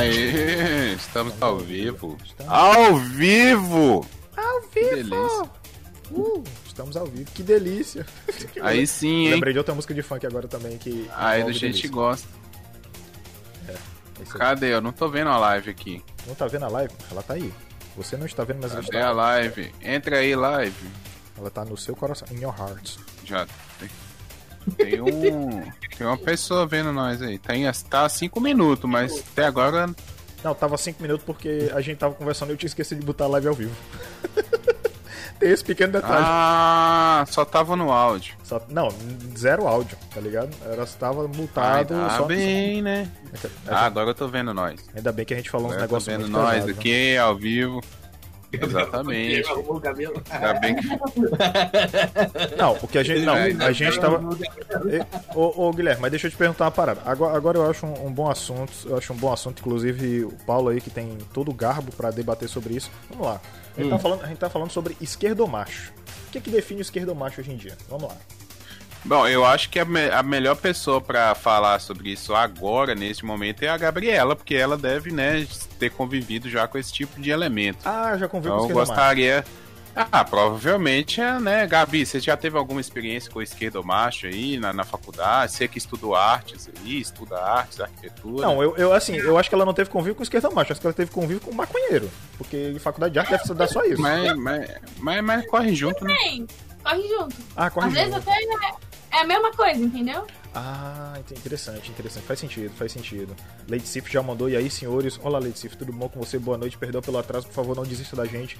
Aê, estamos ao vivo. Ao vivo! Ao delícia. Uh, estamos ao vivo, que delícia. Aí sim, hein? Lembrei de outra música de funk agora também que. Aí a gente gosta. É aí. Cadê? Eu não tô vendo a live aqui. Não tá vendo a live? Ela tá aí. Você não está vendo, mas ela Cadê a está. live? Entra aí, live. Ela tá no seu coração, in your heart. Já tem. Tem um. Tem uma pessoa vendo nós aí. Tem, tá cinco minutos, mas até agora. Não, tava 5 minutos porque a gente tava conversando e eu tinha esquecido de botar a live ao vivo. Tem esse pequeno detalhe. Ah, só tava no áudio. Só- não, zero áudio, tá ligado? Ela estava multado Ainda só. bem, né? Ah, agora eu tô vendo nós. Ainda bem que a gente falou uns Agora eu tô negócios vendo muito nós pesados, né? aqui ao vivo. Exatamente. Ainda bem que. Não, o que a gente. Não, É, a gente tava. Ô, ô, Guilherme, mas deixa eu te perguntar uma parada. Agora, agora eu acho um, um bom assunto. Eu acho um bom assunto, inclusive o Paulo aí que tem todo o garbo pra debater sobre isso. Vamos lá. A gente, tá, falando, a gente tá falando sobre esquerdomacho. O que, que define o esquerdomacho hoje em dia? Vamos lá. Bom, eu acho que a, me- a melhor pessoa pra falar sobre isso agora, nesse momento, é a Gabriela, porque ela deve, né, ter convivido já com esse tipo de elemento. Ah, já conviu Então com eu gostaria. Ah, provavelmente é, né, Gabi? Você já teve alguma experiência com esquerdo macho aí na, na faculdade? Você que estuda artes aí, estuda artes, arquitetura. Não, eu, eu assim, eu acho que ela não teve convívio com esquerdomacho, acho que ela teve convívio com maconheiro. Porque faculdade de arte deve dar só isso. Mas, mas, mas, mas corre junto, né? Tem, corre junto. Ah, corre Às vezes junto. até é, a mesma coisa, entendeu? Ah, interessante, interessante. Faz sentido, faz sentido. Lady Sif já mandou, e aí, senhores? Olá, Lady Sif, tudo bom com você? Boa noite, perdão pelo atraso, por favor, não desista da gente.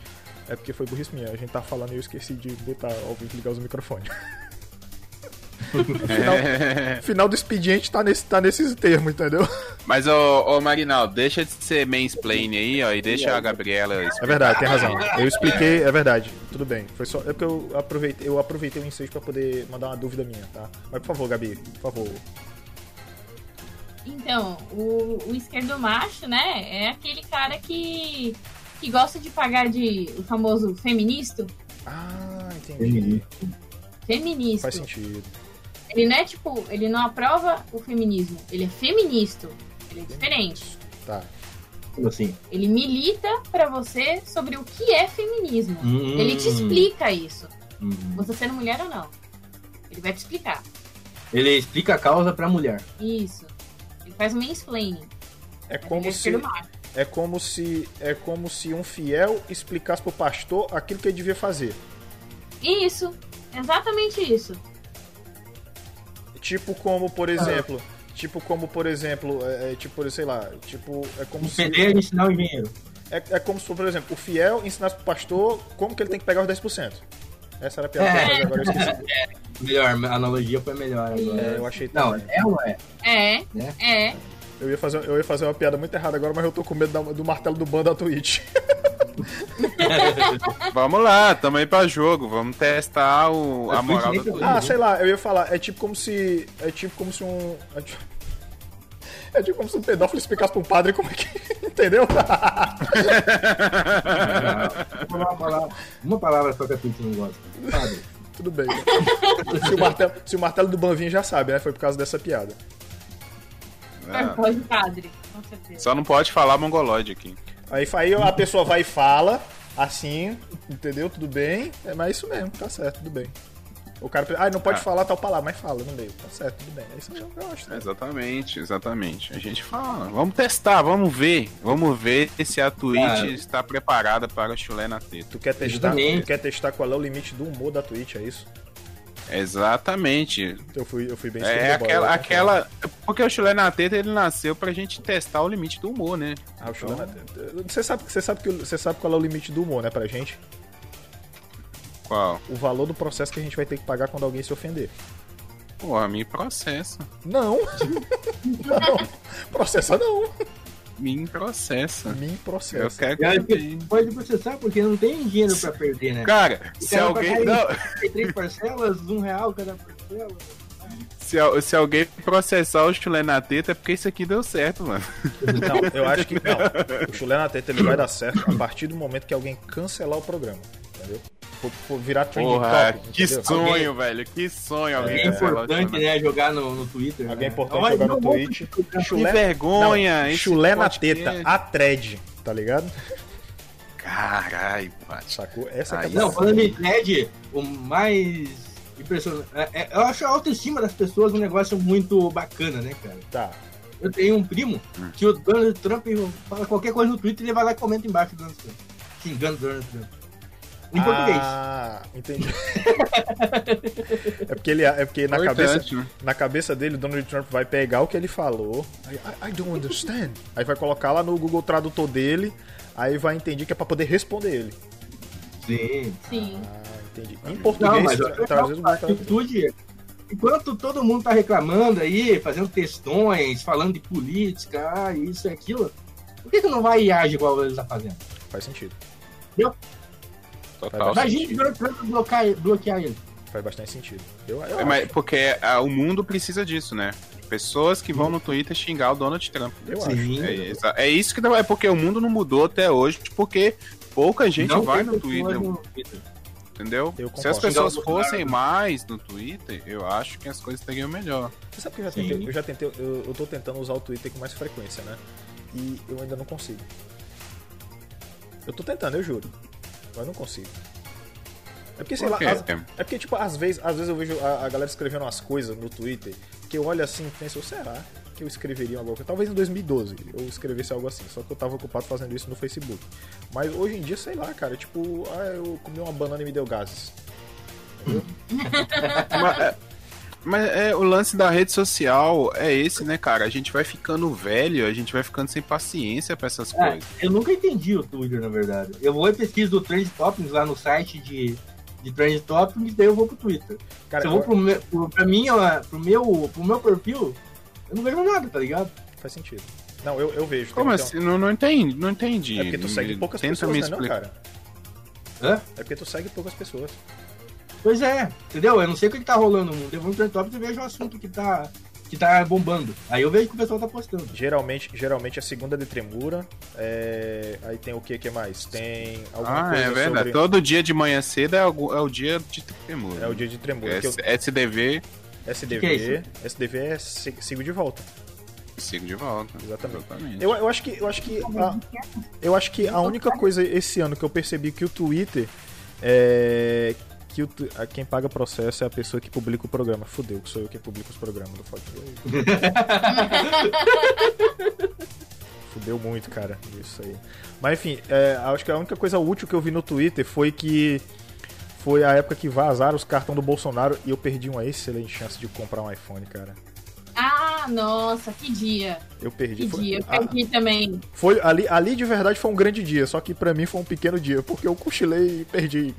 É porque foi burrice minha, a gente tá falando e eu esqueci de botar e ligar os microfones. final, final do expediente tá, nesse, tá nesses termos, entendeu? Mas, ô, ô Marinaldo, deixa de ser mansplain aí, ó, e deixa a Gabriela É verdade, tem razão. Eu expliquei, é verdade. Tudo bem. Foi só. É porque eu aproveitei, eu aproveitei o ensejo pra poder mandar uma dúvida minha, tá? Mas por favor, Gabi, por favor. Então, o, o esquerdo macho, né, é aquele cara que, que gosta de pagar de o famoso feminista. Ah, entendi. Feminista. Faz sentido. Ele não é tipo, ele não aprova o feminismo, ele é feminista. Ele é diferente. Tá. Como assim? Ele milita pra você sobre o que é feminismo. Hum. Ele te explica isso. Hum. Você sendo mulher ou não. Ele vai te explicar. Ele explica a causa pra mulher. Isso. Ele faz um mansplaining. É como se é como se é como se um fiel explicasse pro pastor aquilo que ele devia fazer. Isso. Exatamente isso. Tipo como, por exemplo, tipo como por exemplo, é, é, tipo, sei lá, tipo, é como se Entender e ensinar o engenheiro. é, é como se, por exemplo, o fiel ensinasse pro pastor como que ele tem que pegar os 10%. Essa era a piada que eu ia fazer agora, eu esqueci. Melhor, a analogia foi melhor agora. É, eu achei Não, também. é ou não é? É. Né? É. Eu ia, fazer, eu ia fazer uma piada muito errada agora, mas eu tô com medo da- do martelo do ban da Twitch. Vamos lá, tamo aí pra jogo, vamos testar o, a moral do Twitch Ah, sei lá, eu ia falar, é tipo como se. É tipo como se um. É tipo, é tipo como se um pedófilo explicasse pra um padre como é que. Entendeu? Uma palavra, uma palavra só que a Twitch não gosta. Padre. Tudo bem. Se o, martelo, se o martelo do ban vir, já sabe, né? Foi por causa dessa piada. É, Pode padre. Com certeza. Só não pode falar mongoloide aqui. Aí, aí a pessoa vai e fala, assim, entendeu? Tudo bem. É, mas é isso mesmo, tá certo, tudo bem. O cara. Ah, não pode Ah. falar tal palavra, mas fala no meio. Tá certo, tudo bem. É isso mesmo que eu acho. né? Exatamente, exatamente. A gente fala, vamos testar, vamos ver. Vamos ver se a Twitch Cara. está preparada para o chulé na teta. Tu quer testar, tu quer testar qual é o limite do humor da Twitch, é isso? Exatamente. Eu fui, eu fui bem É aquela, bola, aquela. Porque o chulé na teta ele nasceu pra gente testar o limite do humor, né? Ah, o chulé na teta. Você sabe, você sabe que você sabe qual é o limite do humor, né, pra gente? Qual? O valor do processo que a gente vai ter que pagar quando alguém se ofender. Porra, me processa. Não. não. Processa não. Me processa. Me Eu processa. quero que eu pode processar porque não tem dinheiro pra perder, né? Cara, se alguém. Não, Tem três parcelas, um real cada parcela. se, se alguém processar o chulé na teta é porque isso aqui deu certo, mano. Não, eu acho que não. O chulé na teta ele vai dar certo a partir do momento que alguém cancelar o programa. Entendeu? Virar trending Porra, topic, que entendeu? sonho, velho. Que sonho alguém É importante, né? Jogar no, no Twitter. Alguém né? importante Olha, jogar no Twitch. Que Chulé, vergonha. não, chulé na teta, a thread, tá ligado? Caralho, Paty. Sacou? Essa Aí que é a Não, falando em thread, o mais impressionante. é- é- eu acho a autoestima das pessoas um negócio muito bacana, né, cara? Tá. Eu tenho um primo Hum. que o Donald Trump fala qualquer coisa no Twitter e ele vai lá e comenta embaixo do Donald Trump. Xingando o Donald Trump. Em português. Ah, entendi. é porque ele é porque na cabeça, Importante, né? na cabeça dele, Donald Trump vai pegar o que ele falou. aí, I, I don't understand. Aí vai colocar lá no Google Tradutor dele, aí vai entender que é pra poder responder ele. Sim. Sim. Ah, entendi. Em Não, português, mas tra- o Google Tradutor. atitude. Enquanto todo mundo tá reclamando aí, fazendo textões, falando de política, ah, isso e aquilo, por que, que não vai e age igual ele tá fazendo? Faz sentido. Total. Imagina o bloquear, bloquear ele. Faz bastante sentido. Eu, eu É, mas porque ah, o mundo precisa disso, né? Pessoas que vão no Twitter xingar o Donald Trump. acho. Eu acho. Sim. É, exa- é isso que dá- é porque o mundo não mudou até hoje, porque pouca gente Não vai no Twitter, no Twitter. entendeu? Eu Se as pessoas fossem mais no Twitter, eu acho que as coisas estariam melhor. Você sabe que eu já Sim. tentei, eu já tentei, eu, eu tô tentando usar o Twitter com mais frequência, né? E eu ainda não consigo. Eu tô tentando, eu juro. Mas não consigo. É porque, sei Por lá, as- é porque, tipo, às vezes, às vezes eu vejo a, a galera escrevendo umas coisas no Twitter que eu olho assim e penso, será que eu escreveria alguma coisa? Talvez em 2012 eu escrevesse algo assim, só que eu tava ocupado fazendo isso no Facebook. Mas hoje em dia, sei lá, cara, tipo, ah, eu comi uma banana e me deu gases. mas é, mas é, o lance da rede social é esse, né, cara? A gente vai ficando velho, a gente vai ficando sem paciência pra essas É, coisas. eu nunca entendi o Twitter, na verdade. Eu vou e pesquiso do Trend Topics lá no site de, de Trend Topics, daí eu vou pro Twitter. Cara, Se eu vou pro, meu, pro, pra mim, ó, pro, meu, pro meu perfil, eu não vejo nada, tá ligado? faz sentido. Não, eu, eu vejo. Como assim? Não, não entendi, não entendi. É porque tu segue poucas Tenta pessoas, me né, não, explicar. cara? Hã? É porque tu segue poucas pessoas. Pois é, entendeu? Eu não sei o que, que tá rolando no mundo. Eu vou no Trend Topics e vejo o assunto que tá, que tá bombando. Aí eu vejo que o pessoal tá postando. Geralmente, geralmente a segunda de tremura. é, Aí tem o que que mais? Tem alguma Ah, coisa é verdade. sobre. Todo dia de manhã cedo é, algum- é o dia de tremor. É o dia de tremura. que eu- S- SDV, SDV. Que que é SDV é sigo de volta. sigo de volta. Exatamente. Exatamente. Eu, eu acho que eu acho que a, eu acho que a única coisa esse ano que eu percebi que o Twitter é que o, tu- a- quem paga processo é a pessoa que publica o programa. Fudeu, que sou eu que publico os programas do Fode. Fudeu muito, cara, isso aí. Mas enfim, é, acho que a única coisa útil que eu vi no Twitter foi que foi a época que vazaram os cartões do Bolsonaro e eu perdi uma excelente chance de comprar um iPhone, cara. Ah, nossa, que dia. Eu perdi. Que Foi- dia. Eu a- perdi também. Foi ali, ali de verdade foi um grande dia, só que pra mim foi um pequeno dia, porque eu cochilei e perdi.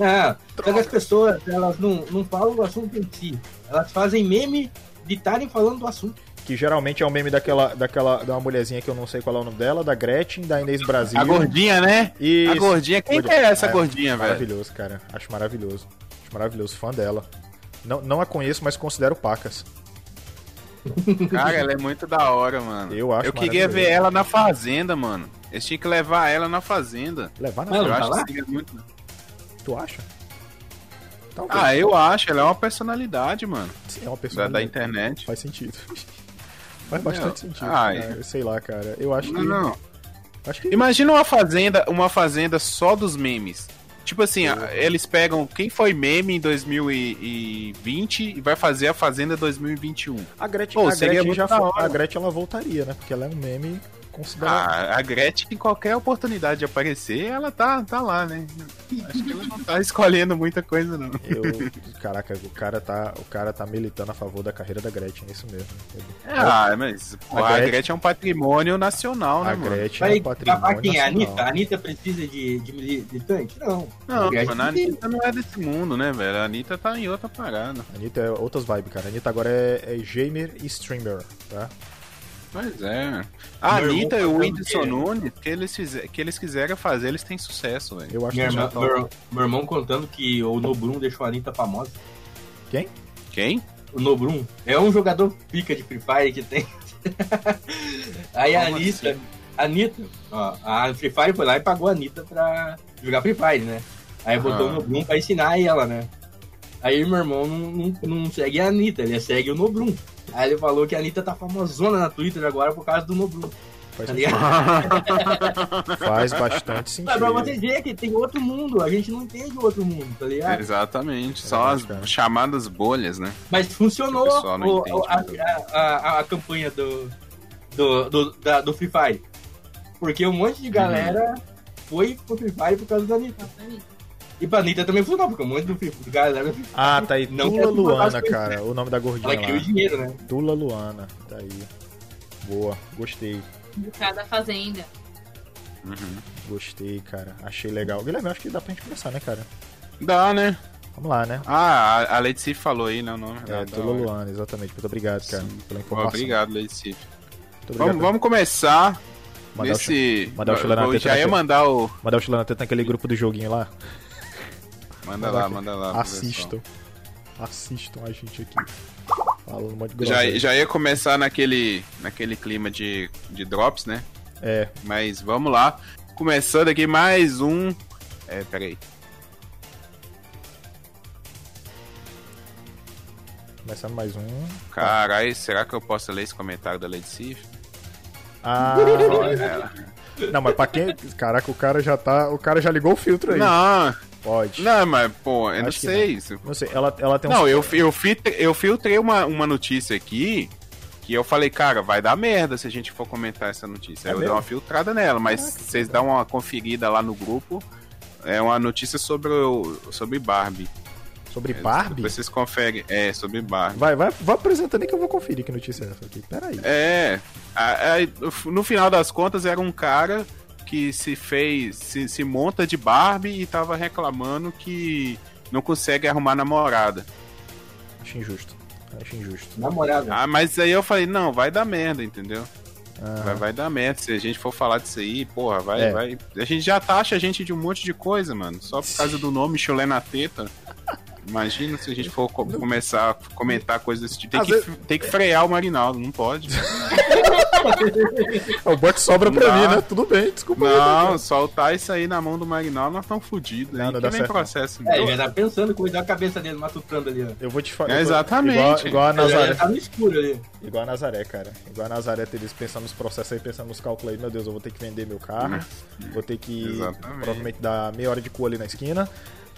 Ah, só que as pessoas, elas não, não falam do assunto em si. Elas fazem meme de estarem falando do assunto. Que geralmente é um meme daquela, daquela da uma mulherzinha que eu não sei qual é o nome dela, da Gretchen, da Inês Brasil. A gordinha, né? Isso. A gordinha. Quem que é essa É, gordinha, velho? Maravilhoso, cara. Acho maravilhoso. Acho maravilhoso, fã dela. Não, não a conheço, mas considero pacas. Cara, ela é muito da hora, mano. Eu acho Eu queria ver ela na fazenda, mano. Eles tinham que levar ela na fazenda. Levar na Ela eu tá acho que seria muito. Tu acha? Talvez. Ah, eu acho. Ela é uma personalidade, mano. Sim, é uma Da, pessoa. da internet. Faz sentido. Faz bastante Meu, sentido. cara. Sei lá, cara. Eu acho Não, que. não. Acho que. Imagina uma fazenda, uma fazenda só dos memes. Tipo assim, eles pegam quem foi meme em 2020 e vai fazer a fazenda 2021. A Gretchen, Pô, a Gretchen já da foi. A Gretchen ela voltaria, né? Porque ela é um meme Ah, a Gretchen, em qualquer oportunidade de aparecer, ela tá, tá lá, né? Acho que ela não tá escolhendo muita coisa, não. Eu, caraca, o cara tá, o cara tá militando a favor da carreira da Gretchen, é isso mesmo. Ah, mas pô, A a, Gretchen- Gretchen... é um patrimônio nacional, né, a mano? Gretchen Vai é um patrimônio quem? A nacional. Anitta? A Anitta precisa de, de militante? Não. Não, Gretchen mano, a tem- Anitta não é desse mundo, né, velho? A Anitta tá em outra parada. A Anitta é outras vibes, cara. A Anitta agora é, é gamer e streamer, tá? Pois é. A Meu Anitta e o Whindersson? Nunes, que eles, fizer, que eles quiserem fazer, eles têm sucesso, velho. Eu acho Minha que irmã, já meu, meu irmão contando que o Nobrum deixou a Anitta famosa. Quem? Quem? O Nobrum é um jogador pica de Free Fire que tem. Aí a Como Anitta, assim? a Anitta, ó, a Free Fire foi lá e pagou a Anitta pra jogar Free Fire, né? Aí botou Ah. o Nobrum pra ensinar ela, né? Aí meu irmão não, não, não segue a Anitta, ele segue o Nobrum. Aí ele falou que a Anitta tá famosona na Twitter agora por causa do Nobrum. Faz, Tá ligado? faz bastante Mas sentido. pra você ver que tem outro mundo, a gente não entende o outro mundo, tá ligado? Exatamente. É São verdade, as chamadas bolhas, né? Mas funcionou O entende, a, a, a- a campanha do, do, do, da- do Free Fire. Porque um monte de galera foi pro Free Fire por causa da Anitta. E pra Anitta também funcionou, porque um monte do de galera. Ah, tá aí. Não Tula Luana, cara. O nome da gordinha Ela o lá. dinheiro, né? Tula Luana. Tá aí. Boa. Gostei. Do cara da fazenda. Uhum. Gostei, cara. Achei legal. Guilherme, acho que dá pra gente começar, né, cara? Dá, né? Vamos lá, né? Ah, a, a Lady Sif falou aí, né? O nome. É, da Tula. Luana, exatamente. Muito obrigado, cara, Sim. pela informação. Obrigado, Lady Sif. Muito obrigado. Vamos, vamos começar Mandar o nesse. mandar o chulé na eu teta já ia naquele- mandar o. Mandar o Chulana Teta naquele grupo do joguinho lá. Manda lá, manda lá. Assistam. Assistam a gente aqui. Falando um monte de Já, já ia começar naquele, naquele clima de, de drops, né? É, Mas vamos lá. Começando aqui mais um. É, peraí. começando mais um. Caralho, será que eu posso ler esse comentário da Lady Sif? Ah, Olha ela. Não, mas pra quem. Caraca, o cara já tá. O cara já ligou o filtro aí. Não, Pode. não, mas, pô, eu não Acho sei. isso. Não sei, ela, ela tem um. Não, eu, eu, filtre- eu filtrei uma, uma notícia aqui que eu falei, cara, vai dar merda se a gente for comentar essa notícia. É eu mesmo? dei uma filtrada nela, mas vocês dão uma conferida lá no grupo. É uma notícia sobre, o, sobre Barbie. Sobre Barbie? Depois Vocês conferem. É, sobre Barbie. Vai, vai, vai apresentando aí que eu vou conferir que notícia é essa aqui. Pera aí. É, a- a- no final das contas era um cara que se fez, se, se monta de Barbie e tava reclamando que não consegue arrumar namorada. Acho injusto. Acho injusto. Namorada. Ah, mas aí eu falei, não, vai dar merda, entendeu? Ah, Vai, vai dar merda. Se a gente for falar disso aí, porra, vai, É. vai. A gente já taxa a gente de um monte de coisa, mano. Só por causa do nome chulé na teta. Imagina se a gente for co- começar a comentar coisas desse tipo. Tem que, vezes- tem que frear o Marinaldo, não pode. O bote sobra pra Não mim, né? Tudo bem, desculpa aí. Não, tá? soltar isso aí na mão do Marinaldo, nós estamos fodidos. Não, Aí não dá nem certo, processo. É, ele já tá pensando, cuidar a cabeça dele, matutando ali, ó. Eu vou te falar. É, exatamente. Igual, igual a Nazaré. tá no escuro ali. Igual a Nazaré, cara. Igual a Nazaré, eles pensando nos processos aí, pensando nos cálculos aí. Meu Deus, eu vou ter que vender meu carro. Vou ter que Exatamente. provavelmente dar meia hora de cu ali na esquina.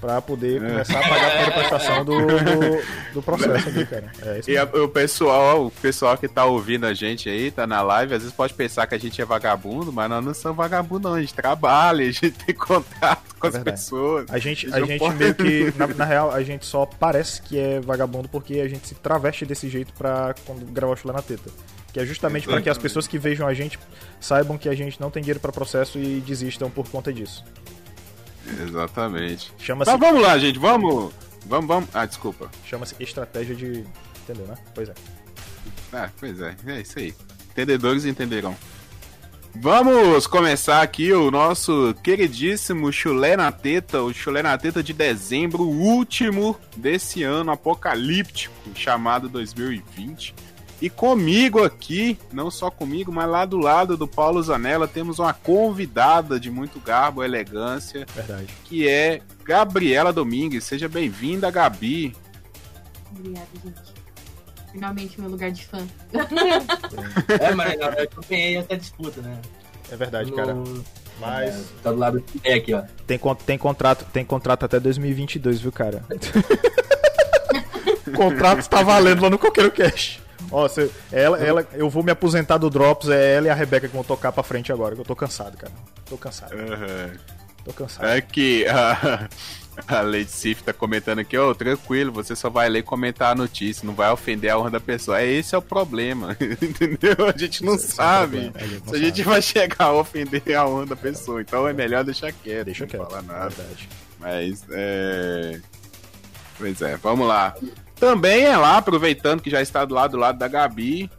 Pra poder É. começar a pagar a primeira prestação do, do, do processo ali, cara. É E a- o pessoal, o pessoal que tá ouvindo a gente aí, tá na live, às vezes pode pensar que a gente é vagabundo, mas nós não somos vagabundo, não. A gente trabalha, a gente tem contato com É as pessoas. A gente, a não gente podem- meio que, na, na real, a gente só parece que é vagabundo porque a gente se traveste desse jeito pra quando gravar o chulé na teta. Que é justamente pra que as pessoas que vejam a gente saibam que a gente não tem dinheiro pra processo e desistam por conta disso. Exatamente. Chama-se Mas vamos lá, gente, vamos. Vamos, vamos. Ah, desculpa. chama-se estratégia de. Entendeu, né? Pois é. Ah, pois é, é isso aí. Entendedores entenderão. Vamos começar aqui o nosso queridíssimo chulé na teta, o chulé na teta de dezembro, o último desse ano apocalíptico chamado 2020. E comigo aqui, não só comigo, mas lá do lado do Paulo Zanella, temos uma convidada de muito garbo e elegância, Verdade. que é Gabriela Domingues. Seja bem-vinda, Gabi. Obrigada, gente. Finalmente meu lugar de fã. É, mas na verdade eu ganhei essa disputa, né? É verdade, cara. No- Mas É, tá do lado do é aqui, ó. tem, tem, contrato, tem contrato até 2022, viu, cara? o contrato tá valendo lá no Coqueiro Cash. Ó, ela, ela, eu vou me aposentar do Drops, é ela e a Rebeca que vão tocar pra frente agora, que eu tô cansado, cara. Tô cansado, tô cansado. É que a, a Lady Sif tá comentando aqui, ó, tranquilo, você só vai ler e comentar a notícia, não vai ofender a honra da pessoa. É esse é o problema, entendeu? A gente não Esse é sabe problema, a gente não se a gente sabe. vai chegar a ofender a honra da pessoa, então é melhor deixar quieto, Deixa não quieto, falar é nada. verdade. Mas, é... Pois é, vamos lá. Também é lá, aproveitando que já está do lado do lado da Gabi,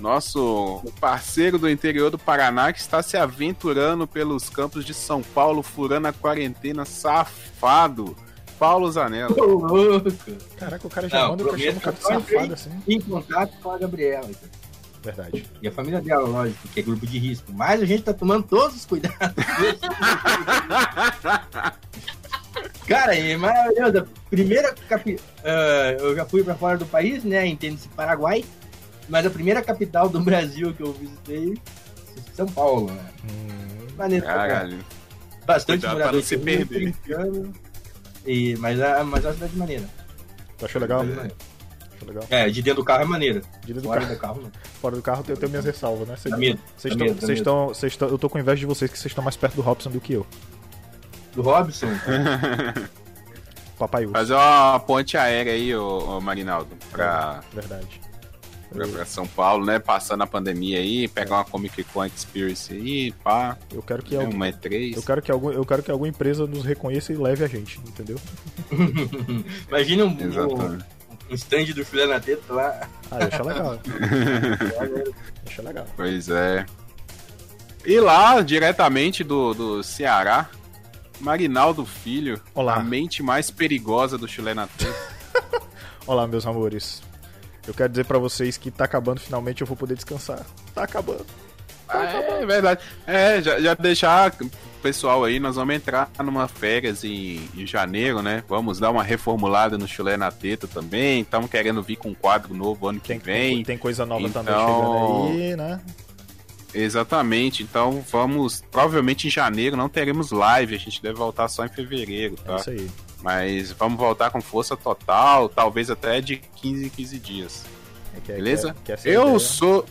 nosso parceiro do interior do Paraná que está se aventurando pelos campos de São Paulo, furando a quarentena, safado. Paulo Zanella. Ô, louco. Caraca, o cara já Não, manda o cachorro um cara safado assim. Em contato com a Gabriela. então. Verdade. E a família dela, lógico, que é grupo de risco. Mas a gente tá tomando todos os cuidados. Cara, é maravilhoso. Primeira capi... Uh, eu já fui pra fora do país, né? Entende-se Paraguai. Mas a primeira capital do Brasil que eu visitei São Paulo, né? Hum, Maneiro. pra caralho. Bastante Cuidado morador. não se perder. E, mas, a, mas a cidade é maneira. tu achou legal? Cidade maneira. Achou legal. É, de dentro do carro é maneira. De dentro do Fora carro, do carro, não. fora do carro eu tenho minhas ressalvas, né? Vocês estão- eu tô com inveja de vocês que vocês estão mais perto do Robson do que eu. Do Robson. Papai Urso, Fazer uma ponte aérea aí, ô, ô Marinaldo, pra, verdade. pra, pra São Paulo, né? Passando a pandemia aí, pegar uma Comic Con Experience aí, pá, Eu quero que né, algum, uma E3. eu quero que algum, eu quero que alguma empresa nos reconheça e leve a gente, entendeu? Imagina um, um, Exatamente. um stand do filé na teta lá. Ah, eu acho legal. Acho legal. Pois é. E lá, diretamente do, do Ceará, Marinaldo Filho, Olá. a mente mais perigosa do Chile na Teta. Olá, meus amores. Eu quero dizer pra vocês que tá acabando, finalmente eu vou poder descansar. Tá acabando. Ah, é verdade. É, já, já deixar pessoal aí, nós vamos entrar numa férias em, em janeiro, né? Vamos dar uma reformulada no Chulé na Teta também. Estamos querendo vir com um quadro novo ano que Tem, vem. tem coisa nova também Então- chegando aí, né? Exatamente. Então vamos. Provavelmente em janeiro não teremos live. A gente deve voltar só em fevereiro, É tá? isso aí. Mas vamos voltar com força total, talvez até de 15 em 15 dias. É que- Beleza? que- que é a Eu sou.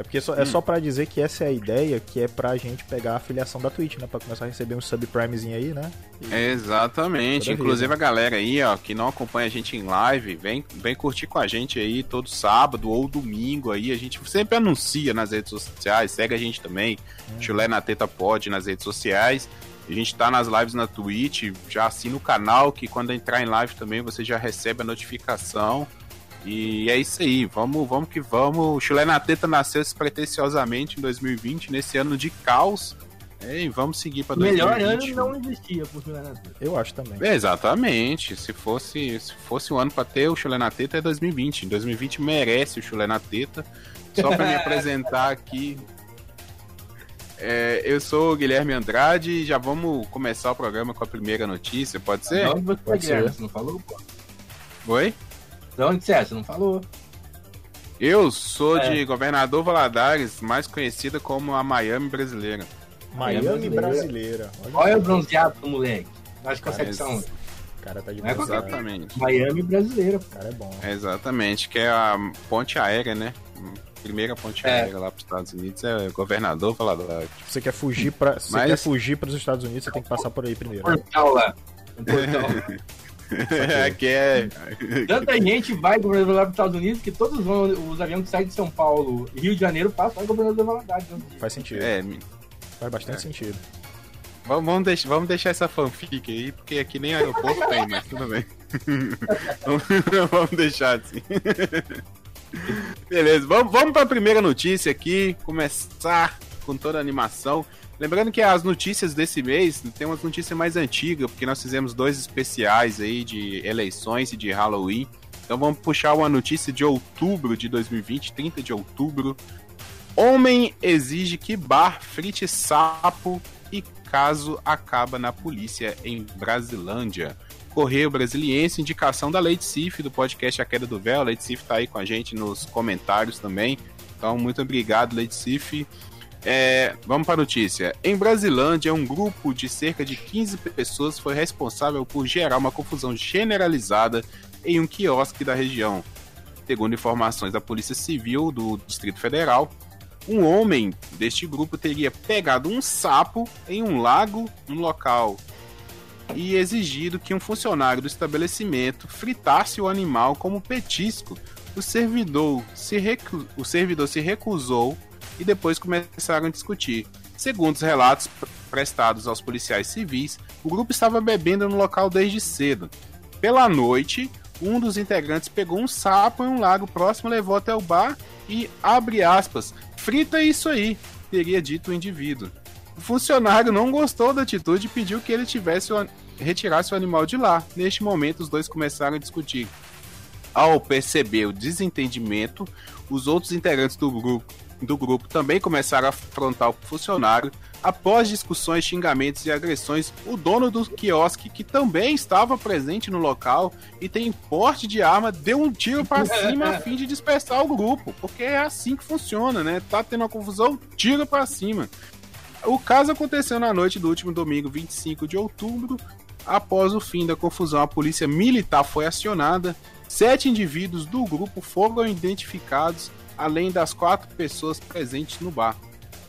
É porque só, é só pra dizer que essa é a ideia, que é pra gente pegar a afiliação da Twitch, né? Pra começar a receber um subprimezinho aí, né? E- Exatamente. Inclusive vida. a galera aí, ó, que não acompanha a gente em live, vem, vem curtir com a gente aí todo sábado ou domingo aí. A gente sempre anuncia nas redes sociais, segue a gente também. Hum. Chulé na Teta Pod nas redes sociais. A gente tá nas lives na Twitch, já assina o canal, que quando entrar em live também você já recebe a notificação. E é isso aí, vamos, vamos que vamos. O Chulé na Teta nasceu despretensiosamente em 2020, nesse ano de caos. E vamos seguir para O melhor ano 2021. não existia pro filé na teta. Eu acho também. Exatamente. Se fosse, se fosse um ano pra ter o Chulé na Teta é 2020. 2020 merece o Chulé na Teta. Só pra me apresentar aqui. é, eu sou o Guilherme Andrade e já vamos começar o programa com a primeira notícia, pode ser? Você é, Pode ser. Você não falou, pô? Oi? De onde você é? Você não falou. Eu sou É. de Governador Valadares, mais conhecida como a Miami brasileira. Miami brasileira. brasileira. Olha Olha o bronzeado do moleque. Acho que são. O cara tá de é. Exatamente. Miami brasileira. O cara é bom. Exatamente, que é a ponte aérea, né? Primeira ponte É. aérea lá para os Estados Unidos é Governador Valadares. Se você quer fugir para, se você Mas- quer fugir para os Estados Unidos, você tem que passar por aí primeiro. Portal lá. Um portal. Aqui é. Tanta gente vai governador lá para os Estados Unidos que todos vão, os aviões que saem de São Paulo e Rio de Janeiro passam lá governador Valadares. Faz sentido. É, Faz bastante sentido. vamos, vamos, deixar, vamos deixar essa fanfic aí, porque aqui nem aeroporto tem, mas tudo bem. vamos deixar assim. Beleza, vamos, vamos para a primeira notícia aqui, começar com toda a animação. Lembrando que as notícias desse mês tem umas notícias mais antigas, porque nós fizemos dois especiais aí de eleições e de Halloween. Então vamos puxar uma notícia de outubro de 2020, 30 de outubro. Homem exige que bar frite sapo e caso acaba na polícia em Brasilândia. Correio Brasiliense, indicação da Leite Cif, do podcast A Queda do Véu. A Leite Cif tá aí com a gente nos comentários também. Então, muito obrigado, Leite Cif. É, vamos para a notícia. Em Brasilândia, um grupo de cerca de 15 pessoas foi responsável por gerar uma confusão generalizada em um quiosque da região. Segundo informações da Polícia Civil do Distrito Federal, um homem deste grupo teria pegado um sapo em um lago no local e exigido que um funcionário do estabelecimento fritasse o animal como petisco. O servidor se, recu- o servidor se recusou e depois começaram a discutir. Segundo os relatos pr- prestados aos policiais civis, o grupo estava bebendo no local desde cedo. Pela noite, um dos integrantes pegou um sapo em um lago próximo, levou até o bar e, abre aspas, frita isso aí, teria dito o indivíduo. O funcionário não gostou da atitude e pediu que ele tivesse o, retirasse o animal de lá. Neste momento, os dois começaram a discutir. Ao perceber o desentendimento, os outros integrantes do grupo do grupo também começaram a afrontar o funcionário. Após discussões, xingamentos e agressões, o dono do quiosque, que também estava presente no local e tem porte de arma, deu um tiro para cima a fim de dispersar o grupo, porque é assim que funciona, né? Tá tendo uma confusão, tira para cima. O caso aconteceu na noite do último domingo, 25 de outubro. Após o fim da confusão, a polícia militar foi acionada. Sete indivíduos do grupo foram identificados, além das quatro pessoas presentes no bar.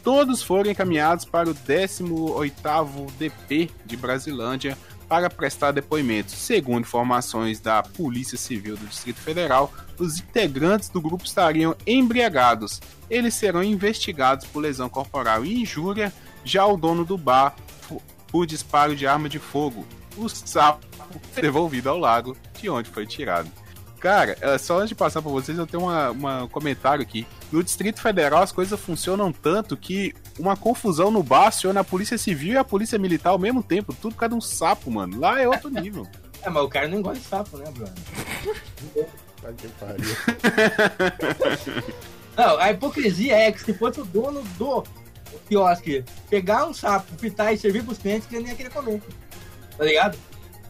Todos foram encaminhados para o 18º DP de Brasilândia para prestar depoimentos. Segundo informações da Polícia Civil do Distrito Federal, os integrantes do grupo estariam embriagados. Eles serão investigados por lesão corporal e injúria, já o dono do bar por disparo de arma de fogo. O sapo devolvido ao lago de onde foi tirado. Cara, é, só antes de passar para vocês, eu tenho um comentário aqui. No Distrito Federal as coisas funcionam tanto que uma confusão no bar aciona a Polícia Civil e a Polícia Militar ao mesmo tempo, tudo por causa de um sapo, mano. Lá é outro nível. é, mas o cara não gosta de sapo, né, Bruno? que pariu. não, a hipocrisia é que se fosse o dono do quiosque pegar um sapo, fritar e servir pros clientes, que ele nem ia querer comer. Tá ligado?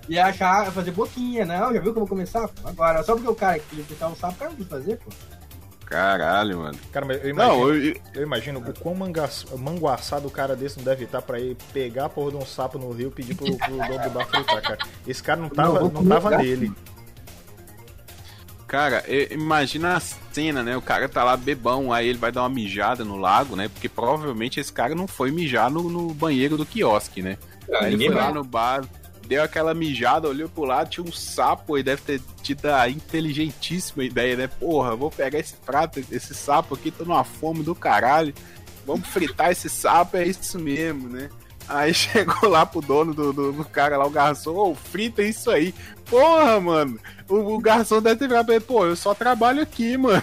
E achar, fazer boquinha, não, já viu que eu vou comer sapo? Agora, só porque o cara queria fritar um sapo, o cara não quis fazer, pô. Caralho, mano. Cara, mas eu imagino, não, eu... eu imagino o quão manguaçado o cara desse não deve estar pra ir pegar a porra de um sapo no rio e pedir pro, pro dono do bar fritar, cara. Esse cara não tava, não, não tava nele. Cara, imagina a cena, né? O cara tá lá bebão, aí ele vai dar uma mijada no lago, né? Porque provavelmente esse cara não foi mijar no, no banheiro do quiosque, né? Ah, aí ele foi lá no bar, deu aquela mijada, olhou pro lado, tinha um sapo e deve ter tido a inteligentíssima ideia, né? Porra, vou pegar esse prato, esse sapo aqui, tô numa fome do caralho. Vamos fritar esse sapo, é isso mesmo, né? Aí chegou lá pro dono do, do, do cara lá, o garçom, ô, oh, frita isso aí. Porra, mano, o, o garçom deve ter virado pra ele, pô, eu só trabalho aqui, mano.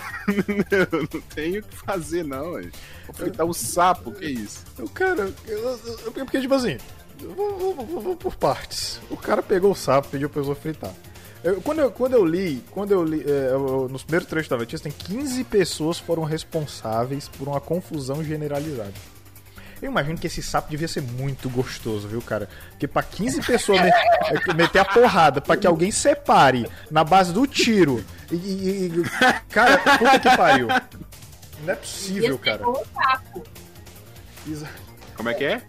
eu não tenho o que fazer, não, velho. Vou fritar um sapo, que isso? O cara, eu, eu, porque tipo assim, Vou, vou, vou, por partes. O cara pegou o sapo, pediu pra eu fritar. Eu, quando, eu, quando eu li, quando eu li, é, eu, nos primeiros trechos da notícia, tem 15 pessoas foram responsáveis por uma confusão generalizada. Eu imagino que esse sapo devia ser muito gostoso, viu, cara? Porque pra 15 pessoas é, meter a porrada, pra que alguém separe na base do tiro. E. e, e cara, puta que pariu. Não é possível, cara. Como é que é?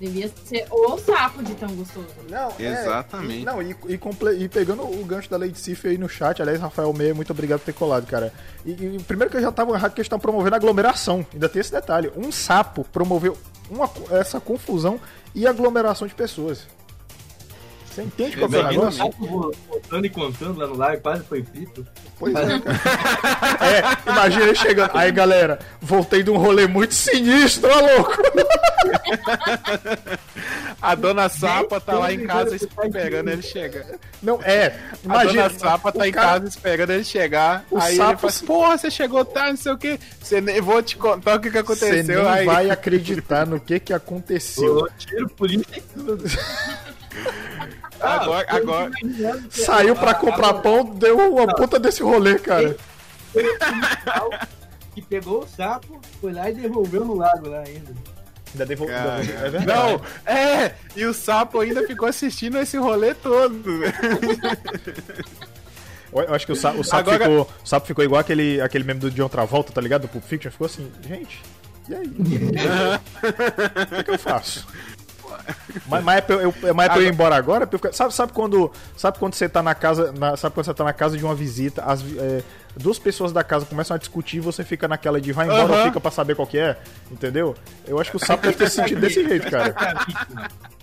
Devia ser o sapo de tão gostoso. Não, é, Exatamente. E, não, e, e, e, pegando o gancho da Lady Sif aí no chat, aliás, Rafael Meia, muito obrigado por ter colado, cara. E, e primeiro que eu já tava errado que eles estão promovendo aglomeração. Ainda tem esse detalhe. Um sapo promoveu uma, essa confusão e aglomeração de pessoas. Você entende qual é o negócio? Voltando e contando lá no live, quase foi frito. Pois é, é, imagina ele chegando. Aí, galera, voltei de um rolê muito sinistro, ó, louco. A dona Sapa tá lá em casa esperando ele chegar. Não, é. Imagina. A dona Sapa tá em cara... casa esperando ele chegar. O aí sapo... ele fala assim, porra, você chegou tarde, não sei o que. Você nem... Vou te contar o que, que aconteceu. Você nem aí... vai acreditar no que que aconteceu. tiro polícia e tudo. Ah, agora, agora... Saiu pra comprar pão, deu uma puta desse rolê, cara. Que pegou o sapo, foi lá e devolveu no lago lá ainda. Ainda devolveu. É verdade. Não, é! E o sapo ainda ficou assistindo esse rolê todo. Eu acho que o sapo, o sapo, Agora... ficou, o sapo ficou igual aquele, aquele meme do John Travolta, tá ligado? Do Pulp Fiction. Ficou assim, gente, e aí? o que, que eu faço? Mas, mas é pra eu, é mais é pra eu ir embora agora? Ficar... Sabe, sabe, quando, sabe quando você tá na casa. Na, sabe quando você tá na casa de uma visita, as, é, duas pessoas da casa começam a discutir e você fica naquela de vai embora uhum. ou fica pra saber qual que é? Entendeu? Eu acho que o sapo deve ter sentido desse jeito, cara.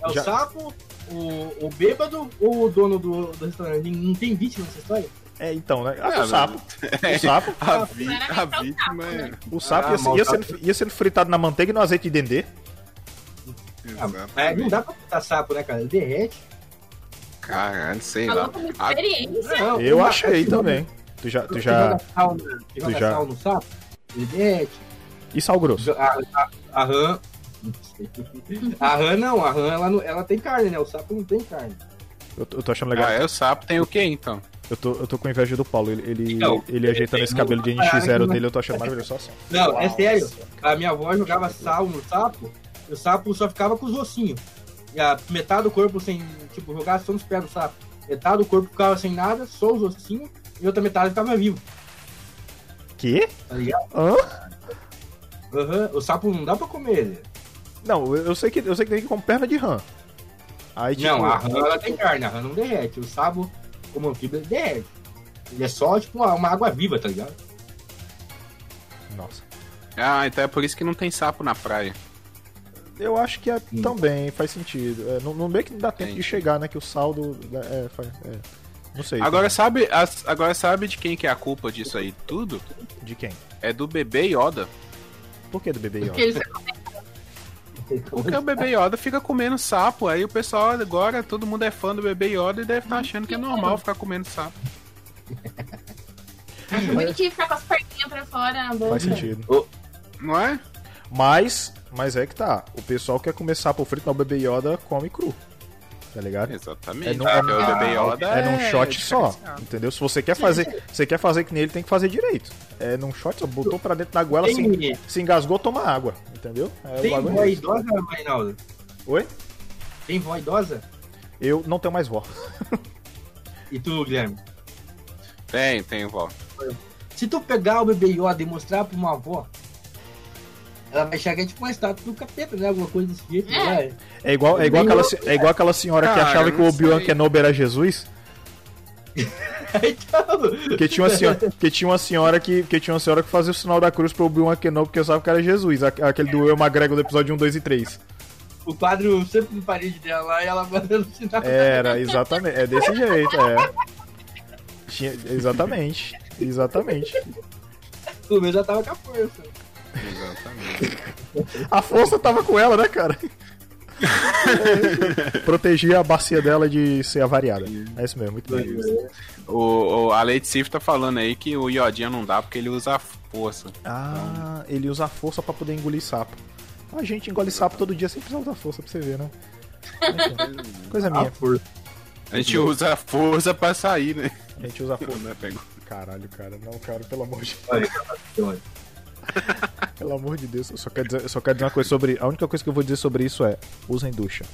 É o Já... sapo, o, o bêbado ou o dono do, do restaurante? Não tem vítima nessa história? É, então, né? Ah, o sapo. O sapo. a, vi, a vítima é. O sapo ah, ia, ia, sendo, ia sendo fritado na manteiga e no azeite de dendê. Ah, não dá pra botar sapo, né, cara? Ele derrete. Caralho, sei lá. experiência. Não, eu achei também. Tu já. Tu já. Sal, né? tu já... sal no sapo, ele derrete. E sal grosso? A, a, a rã. A rã não, a rã ela, ela tem carne, né? O sapo não tem carne. Eu, eu tô achando legal. Ah, é, o sapo tem o que então? Eu tô, eu tô com inveja do Paulo. Ele, ele, Então, ele ajeitando esse cabelo de NX0 dele, eu tô achando maravilhoso. Só assim. Não, é Uau, sério. nossa. A minha avó jogava sal no sapo, o sapo só ficava com os ossinhos. E a metade do corpo sem, tipo, jogar só nos pés do sapo. Metade do corpo ficava sem nada, só os ossinhos, e outra metade ficava vivo, Que? tá ligado? Hã? Aham, O sapo não dá pra comer ele. Não, eu eu sei que eu sei que tem que comer perna de rã. Aí, tipo, Não, a rã ela tem carne, a rã não derrete. O sapo, como anfíbio, ele derrete. Ele é só, tipo, uma, uma água viva, tá ligado? Nossa. Ah, então é por isso que não tem sapo na praia. Eu acho que é, Hum. também faz sentido. É, não, não meio que não dá tempo de Entendi. chegar, né? Que o saldo. É, faz- é. não sei. Agora sabe, as- agora sabe de quem que é a culpa disso aí tudo? De quem? É do bebê Yoda. Por que do bebê Yoda? Porque eles Porque o bebê Yoda fica comendo sapo. Aí o pessoal agora, todo mundo é fã do bebê Yoda e deve estar achando que é normal ficar comendo sapo. acham bonitinho ficar com as perninhas pra fora na boca. Faz sentido. Não é? Mas, mas é que tá. O pessoal quer comer sapo frito, mas o bebê Yoda come cru. Tá ligado? Exatamente. É num- é o bebê Yoda É num shot só, entendeu? Se você quer fazer, você quer fazer que nele, tem que fazer direito. É num shot, só botou pra dentro da goela, se, se engasgou, toma água, entendeu? É, tem vó é idosa, Reinaldo? Oi? Tem vó idosa? Eu não tenho mais vó. E tu, Guilherme? Tem, tem, vó. Se tu pegar o bebê Yoda e mostrar pra uma avó, ela vai achar que é tipo uma estátua do capeta, né? Alguma coisa desse jeito, É. é? É igual, é igual, aquela, é igual aquela senhora que Cara, achava que o Obi-Wan. Kenobi era Jesus. então, Porque tinha uma senhora, porque tinha uma senhora que, que tinha uma senhora que fazia o sinal da cruz pro Obi-Wan Kenobi porque eu sabia que era Jesus, aquele do Eu McGregor do episódio 1, 2 e 3. o quadro sempre no parede dela lá e ela mandando sinal. Era, exatamente, é desse jeito, é. Tinha- exatamente, exatamente. Pelo menos já tava com a força. Exatamente. A força tava com ela, né, cara? Protegia a bacia dela de ser avariada. É isso mesmo, muito bem. O, o- a Lady Sif tá falando aí que o Yodinha não dá porque ele usa a força. Ah, ele usa a força pra poder engolir sapo. A gente engole sapo todo dia sem precisar usar força pra você ver, né? Enfim, Coisa A minha. força. A gente usa a força pra sair, né? A gente usa a força. É, pego. Caralho, cara. Não, cara, pelo amor de Olha, olha. Pelo amor de Deus, eu só quero dizer, só quero dizer uma coisa sobre. A única coisa que eu vou dizer sobre isso é usem ducha.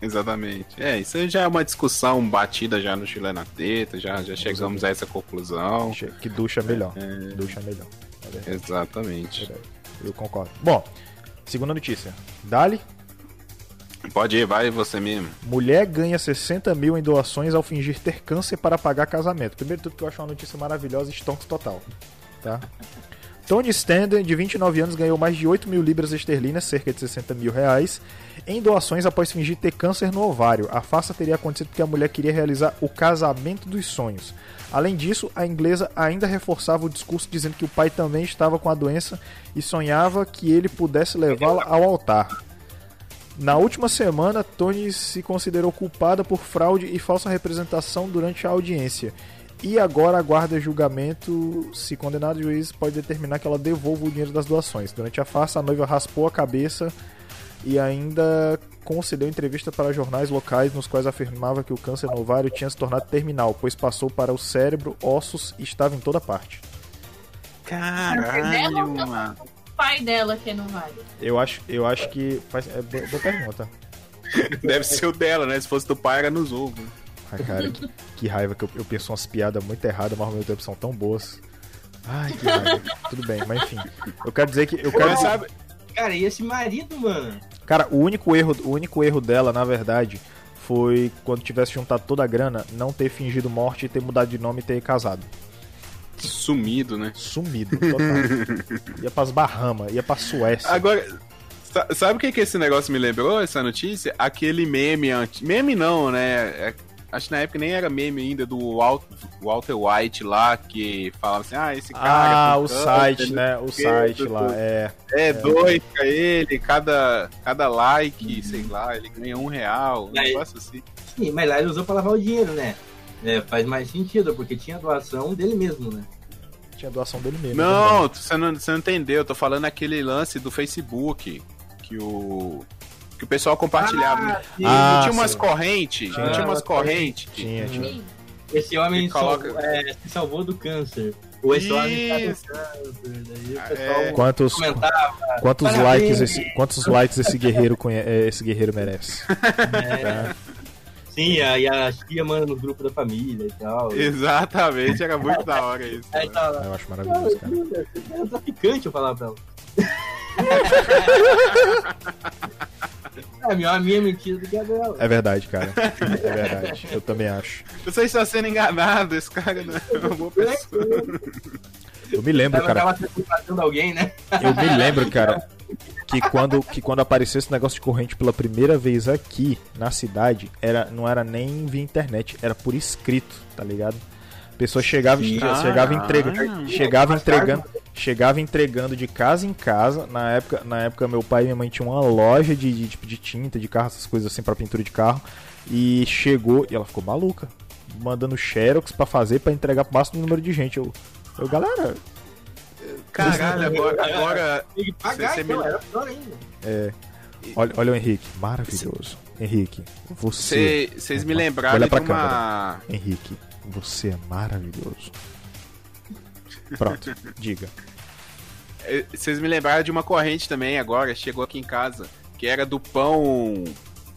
Exatamente. É, isso aí já é uma discussão batida já no Chile na teta, já, já chegamos a essa conclusão. Que ducha é melhor. Ducha é melhor. É Exatamente. Eu concordo. Bom, segunda notícia. Dali, Pode ir, vai você mesmo. mulher ganha 60 mil em doações ao fingir ter câncer para pagar casamento. Primeiro tudo que eu acho uma notícia maravilhosa, stonks total. Tá? Tony Stander, de 29 anos, ganhou mais de 8 mil libras esterlinas, cerca de 60 mil reais, em doações após fingir ter câncer no ovário. A farsa teria acontecido porque a mulher queria realizar o casamento dos sonhos. Além disso, a inglesa ainda reforçava o discurso dizendo que o pai também estava com a doença e sonhava que ele pudesse levá-la ao altar. Na última semana, Tony se considerou culpada por fraude e falsa representação durante a audiência. E agora aguarda julgamento. Se condenado, o juiz pode determinar que ela devolva o dinheiro das doações. Durante a farsa, a noiva raspou a cabeça e ainda concedeu entrevista para jornais locais nos quais afirmava que o câncer no ovário tinha se tornado terminal, pois passou para o cérebro, ossos e estava em toda parte. Caralho, mano. O pai dela que não vale. Eu acho, eu acho que faz é boa boa pergunta. Deve ser o dela, né? Se fosse do pai, era nos ovos. Ai, cara, que, que raiva que eu, eu penso umas piadas muito erradas, mas ao mesmo tempo são tão boas. Ai, que raiva. Tudo bem, mas enfim. Eu quero dizer que. Eu quero Mas dizer, sabe, Cara, e esse marido, mano? cara, o único erro, o único erro dela, na verdade, foi quando tivesse juntado toda a grana, não ter fingido morte e ter mudado de nome e ter casado. sumido, né? Sumido, total. ia pras Bahamas, ia pra Suécia. Agora, sa- sabe o que, que esse negócio me lembrou, essa notícia? Aquele meme antes. Meme não, né? É- acho que na época nem era meme ainda do Walt- Walter White lá, que falava assim: ah, esse cara. Ah, com o câncer, site, né? O site tudo. lá, é. É, dois pra ele, cada, cada like, sei lá, ele ganha um real, um Aí- negócio assim. Sim, mas lá ele usou pra lavar o dinheiro, né? É, faz mais sentido, porque tinha doação dele mesmo, né? Tinha doação dele mesmo. Não, você não, você não entendeu, eu tô falando aquele lance do Facebook, que o. Que o pessoal compartilhava. Ah, não tinha umas correntes, não Tinha. tinha umas correntes. Tinha, tinha. Esse homem E coloca- salvou- é, se salvou do câncer. Ou esse homem tá com câncer. Daí o Ah, pessoal é. Quantos, comentava. quantos, Parabéns. likes esse, quantos likes esse guerreiro, conhe- é, esse guerreiro merece? né? Sim, aí a tia manda no grupo da família e tal. Exatamente, era muito da hora isso. Tá lá. Eu acho maravilhoso, cara. Você é traficante, eu falava pra ela. É, minha, a minha mentira do que a dela. É verdade, cara. É verdade. Eu também acho. Você está sendo enganado, esse cara não é uma boa pessoa. Eu me lembro, cara. alguém, né? Eu me lembro, cara, que quando, que quando apareceu esse negócio de corrente pela primeira vez aqui na cidade, era, não era nem via internet, era por escrito, tá ligado? A pessoa chegava, Sim. chegava, Ah, entregando, ah. chegava entregando, chegava entregando de casa em casa. Na época, na época meu pai e minha mãe tinham uma loja de, de, tipo, de tinta, de carro, essas coisas assim pra pintura de carro. E chegou e ela ficou maluca, mandando xerox pra fazer pra entregar pro máximo número de gente. Eu, eu galera, Caralho, agora, agora Tem que pagar, Você- você então, me- era pior ainda. olha, olha o Henrique, maravilhoso. Henrique, você cê- vocês me lembraram Olha de pra uma. Henrique, você é maravilhoso. Pronto, diga. eh, Vocês me lembraram de uma corrente também agora, chegou aqui em casa, que era do pão.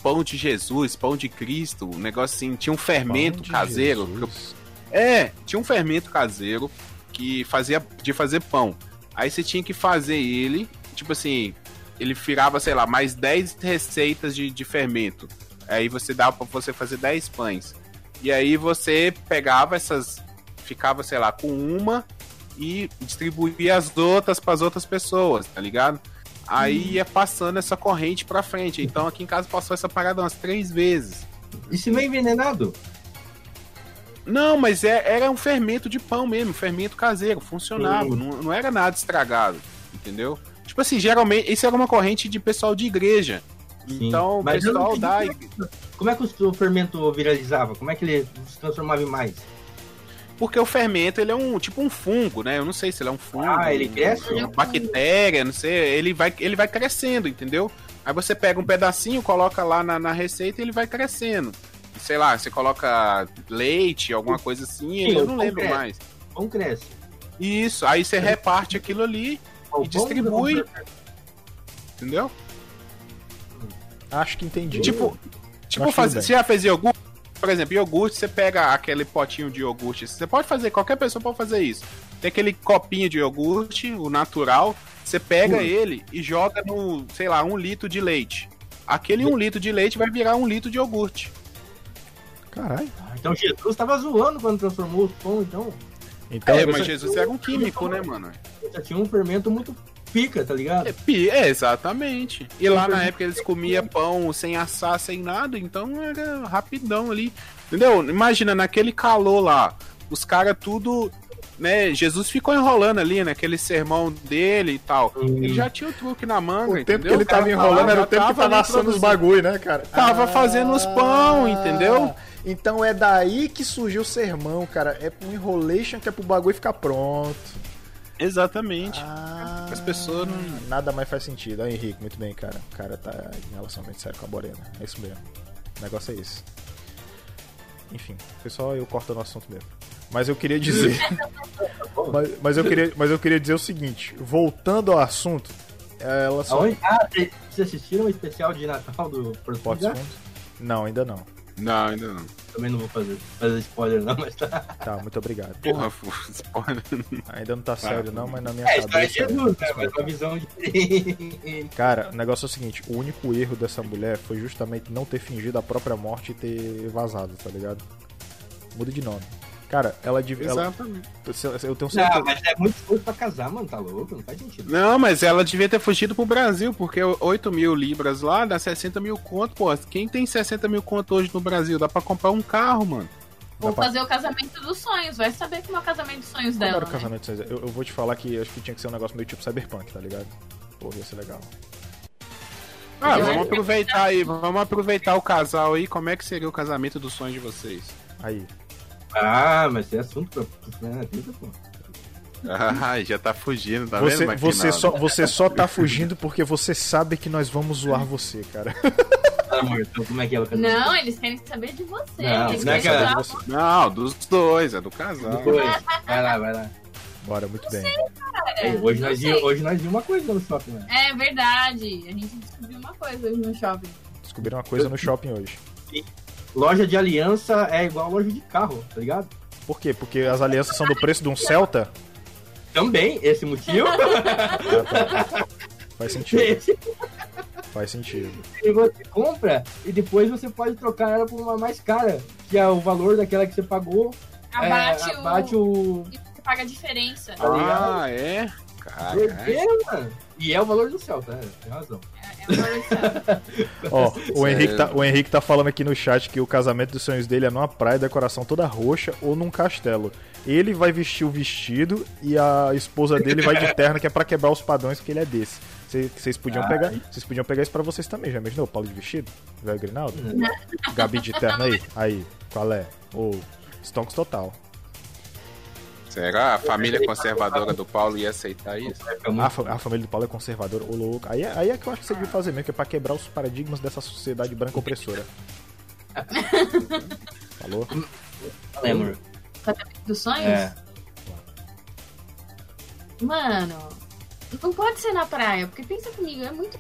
Pão de Jesus, pão de Cristo, um negócio assim, tinha um fermento caseiro. Jesus. É, tinha um fermento caseiro que fazia de fazer pão. Aí você tinha que fazer ele, tipo assim, ele virava, sei lá, mais 10 receitas de, de fermento. Aí você dava pra você fazer 10 pães. E aí você pegava essas, ficava, sei lá, com uma e distribuía as outras para as outras pessoas, tá ligado? Aí ia passando essa corrente pra frente. Então aqui em casa passou essa parada umas três vezes. Isso não é envenenado? Não, mas é- era um fermento de pão mesmo, fermento caseiro, funcionava, Sim. não, não era nada estragado, entendeu? Tipo assim, geralmente, isso era uma corrente de pessoal de igreja. Sim. Então, o Mas pessoal da. Como é que o fermento viralizava? Como é que ele se transformava em mais? Porque o fermento, ele é um tipo um fungo, né? Eu não sei se ele é um fungo. Ah, ele cresce? Uma bactéria, não sei. Ele vai, ele vai crescendo, entendeu? Aí você pega um pedacinho, coloca lá na, na receita e ele vai crescendo. Sei lá, você coloca leite, alguma coisa assim, Sim, eu não lembro cresce. mais. Pão cresce. Isso, aí você reparte aquilo ali, O pão distribui. entendeu? Acho que entendi. Tipo, tipo fazer, você já fez iogurte? Por exemplo, iogurte, você pega aquele potinho de iogurte. Você pode fazer, qualquer pessoa pode fazer isso. Tem aquele copinho de iogurte, o natural. Você pega Hum. ele e joga no, sei lá, um litro de leite. Aquele um litro de leite vai virar um litro de iogurte. Caralho. Então Jesus tava zoando quando transformou o pão, então. Então, é, mas Jesus era um químico, né, mano? Já tinha um fermento muito pica, tá ligado? É, pi- é, exatamente. E lá na época eles comiam pão sem assar, sem nada, então era rapidão ali. Entendeu? Imagina, naquele calor lá, os caras tudo. Né, Jesus ficou enrolando ali naquele sermão dele e tal. Ele já tinha o truque na manga, o tempo entendeu? que ele tava enrolando era o tempo que tava assando os bagulho, né, cara? Tava fazendo os pão, entendeu? Então é daí que surgiu o sermão, cara. É pro enrolation que é pro bagulho ficar pronto. Exatamente. Ah, As pessoas não- Nada mais faz sentido. Aí, Henrique, muito bem, cara. O cara tá em relacionamento sério com a Borena. É isso mesmo. O negócio é esse. Enfim, pessoal, eu corto no assunto mesmo. Mas eu queria dizer. mas, mas eu queria, mas eu queria dizer o seguinte: voltando ao assunto, ela só. Ah, vocês assistiram o especial de Natal do Portugal? Não, ainda não. Não, ainda não. Também não vou fazer, fazer spoiler, não, mas tá. Tá, muito obrigado. Porra, fu- spoiler. Ainda não tá sério, não, mas na minha É, a de cabeça. Jesus, né? Mas uma visão diferente. Cara, o negócio é o seguinte: o único erro dessa mulher foi justamente não ter fingido a própria morte e ter vazado, tá ligado? Muda de nome. Cara, ela devia. ela- Exatamente. Eu tenho certeza. Não, mas é muito esforço pra casar, mano, tá louco? Não faz sentido. Não, mas ela devia ter fugido pro Brasil, porque 8 mil libras lá dá 60 mil conto, pô. Quem tem 60 mil conto hoje no Brasil? Dá pra comprar um carro, mano. Vou pra- fazer o casamento dos sonhos. Vai saber como é o casamento dos sonhos Qual era dela. o né? casamento sem- eu, eu vou te falar que acho que tinha que ser um negócio meio tipo cyberpunk, tá ligado? Porra, ia ser legal. Ah, Eu vamos aproveitar aí, vamos aproveitar o casal aí. Como é que seria o casamento dos sonhos de vocês? Aí. Ah, mas tem assunto pra. vida, pô. Ah, já tá fugindo, tá você, vendo? você, só, você só tá fugindo porque você sabe que nós vamos zoar você, cara. amor, então como é que é o casamento? Não, eles querem saber de você. Não, eles não é Não, dos dois, é do casal. Dois. Vai lá, vai lá. Bora, muito bem. cara. Ei, hoje, Não nós sei. vimos, hoje nós vimos uma coisa no shopping, né? É verdade. A gente descobriu uma coisa hoje no shopping. Descobriram uma coisa no shopping hoje. Loja de aliança é igual loja de carro, tá ligado? Por quê? Porque as alianças são do preço de um Celta? Também, esse motivo. Ah, tá. Faz sentido, esse faz sentido. que você compra e depois você pode trocar ela por uma mais cara, que é o valor daquela que você pagou. Abate, é, abate o. E você paga a diferença. Tá? Ah, é? Mano. E é o valor do céu, tá? Tem razão. Ó, o Henrique, tá, o Henrique tá falando aqui no chat que o casamento dos sonhos dele é numa praia, decoração toda roxa ou num castelo. Ele vai vestir o vestido e a esposa dele vai de terno, que é pra quebrar os padrões, porque ele é desse. Cê- Vocês podiam pegar, vocês podiam pegar isso pra vocês também, já imaginou? Paulo de vestido? Velho Grinaldo? Gabi de terno aí? Aí, qual é? Ou Stonks total. Será a família conservadora do Paulo ia aceitar isso? A, a família do Paulo é conservadora, ô louco. Aí, é- aí é que eu acho que você devia fazer mesmo, que é pra quebrar os paradigmas dessa sociedade branca opressora. Falou? Lembro. Dos sonhos? É. Mano, não pode ser na praia, porque pensa comigo, é muito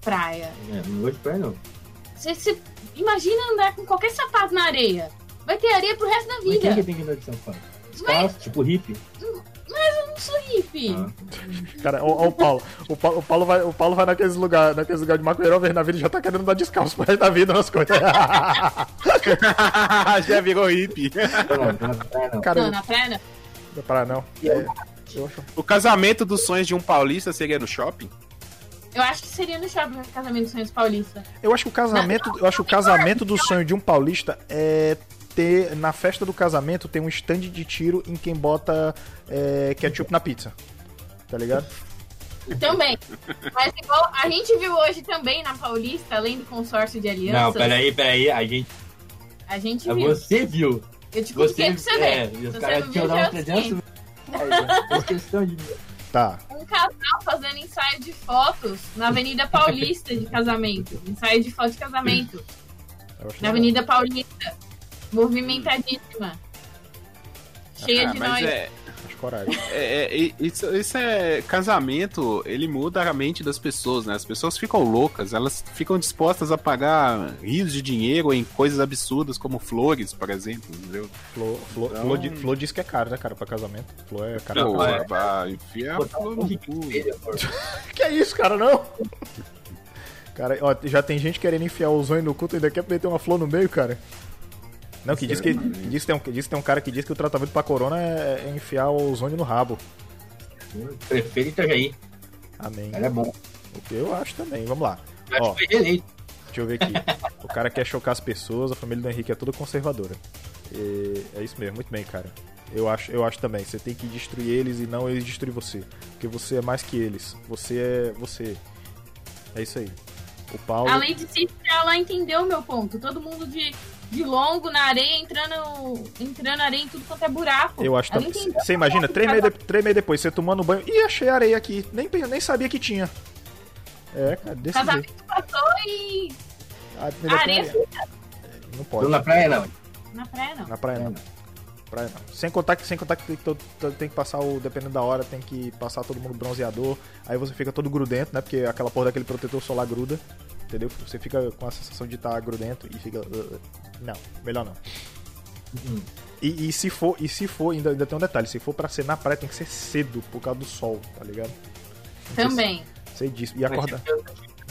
praia. é, não vou de praia, não. Você, você imagina andar com qualquer sapato na areia. Vai ter areia pro resto da Mas quem vida. que tem que andar de São Paulo? Descalço, tipo hippie. Eu não sou hippie. Ah. Cara, ó, ó o Paulo. O Paulo, o Paulo vai, o Paulo vai naqueles lugares naqueles lugar de maconheiro ver na vida e já tá querendo dar descalço pro resto da vida nas coisas. Já virou hippie. Não, não, não, não, não. Cara, Não, na praia não. não para não. É, O casamento dos sonhos de um paulista seria no shopping? Eu acho que seria no shopping o casamento dos sonhos paulista. Eu acho que o casamento, eu acho que o casamento do sonho de um paulista é ter na festa do casamento tem um stand de tiro em quem bota é, ketchup na pizza. Tá ligado? Também. Mas igual a gente viu hoje também na Paulista, além do consórcio de alianças, Não, peraí, peraí. A gente. a gente é viu. Você viu. Eu te Você, pra você é, ver. e os caras é o 300 seguinte. reais. Fez questão de. Tá. Um casal fazendo ensaio de fotos na Avenida Paulista de casamento. Ensaio de foto de casamento. Na. Avenida Paulista. Movimentadíssima. Cheia Ah, de mas nós. é, Acho coragem. é, é- isso, isso é. Casamento, ele muda a mente das pessoas, né? As pessoas ficam loucas, elas ficam dispostas a pagar rios de dinheiro em coisas absurdas como flores, por exemplo, entendeu? Flor, flor, Então- flor, flor diz que é caro, né, cara, pra casamento. Flor é caro. Não, é. vai enfiar flor no cu. Que é isso, cara, não? Cara, ó, já tem gente querendo enfiar o zóio no culto e ainda quer meter uma flor no meio, cara. Não, que diz que, que diz que, tem um, que diz que tem um cara que diz que o tratamento pra corona é, é enfiar o ozônio no rabo. Prefeito Itajaí. Amém. Ela é bom. O que eu acho também. Vamos lá. Eu Ó. Deixa eu ver aqui. O cara quer chocar as pessoas, a família do Henrique é toda conservadora. E é isso mesmo, muito bem, cara. Eu acho, eu acho também. Você tem que destruir eles e não eles destruir você. Porque você é mais que eles. Você é você. É isso aí. O Paulo. A Lady Cícera, ela entendeu o meu ponto. Todo mundo de, de longo na areia, entrando, entrando areia em tudo quanto é buraco. Eu acho entendeu. Você imagina, três meses, de, três meses depois, você tomando banho. Ih, achei areia aqui. Nem, nem sabia que tinha. É, cara, desse jeito. casamento passou e Ah, a areia areia. fica Não pode. na praia, não. na praia, não. Na praia não. Praia não. Sem contar que, sem contar que tem, que tem que passar o. Dependendo da hora, tem que passar todo mundo bronzeador. Aí você fica todo grudento, né? Porque aquela porra daquele protetor solar gruda. Entendeu? Você fica com a sensação de estar grudento e fica. uh, uh. Não, melhor não. Uhum. E, e se for, e se for, ainda, ainda tem um detalhe, se for pra ser na praia tem que ser cedo, por causa do sol, tá ligado? Também. Sei disso. E acordar.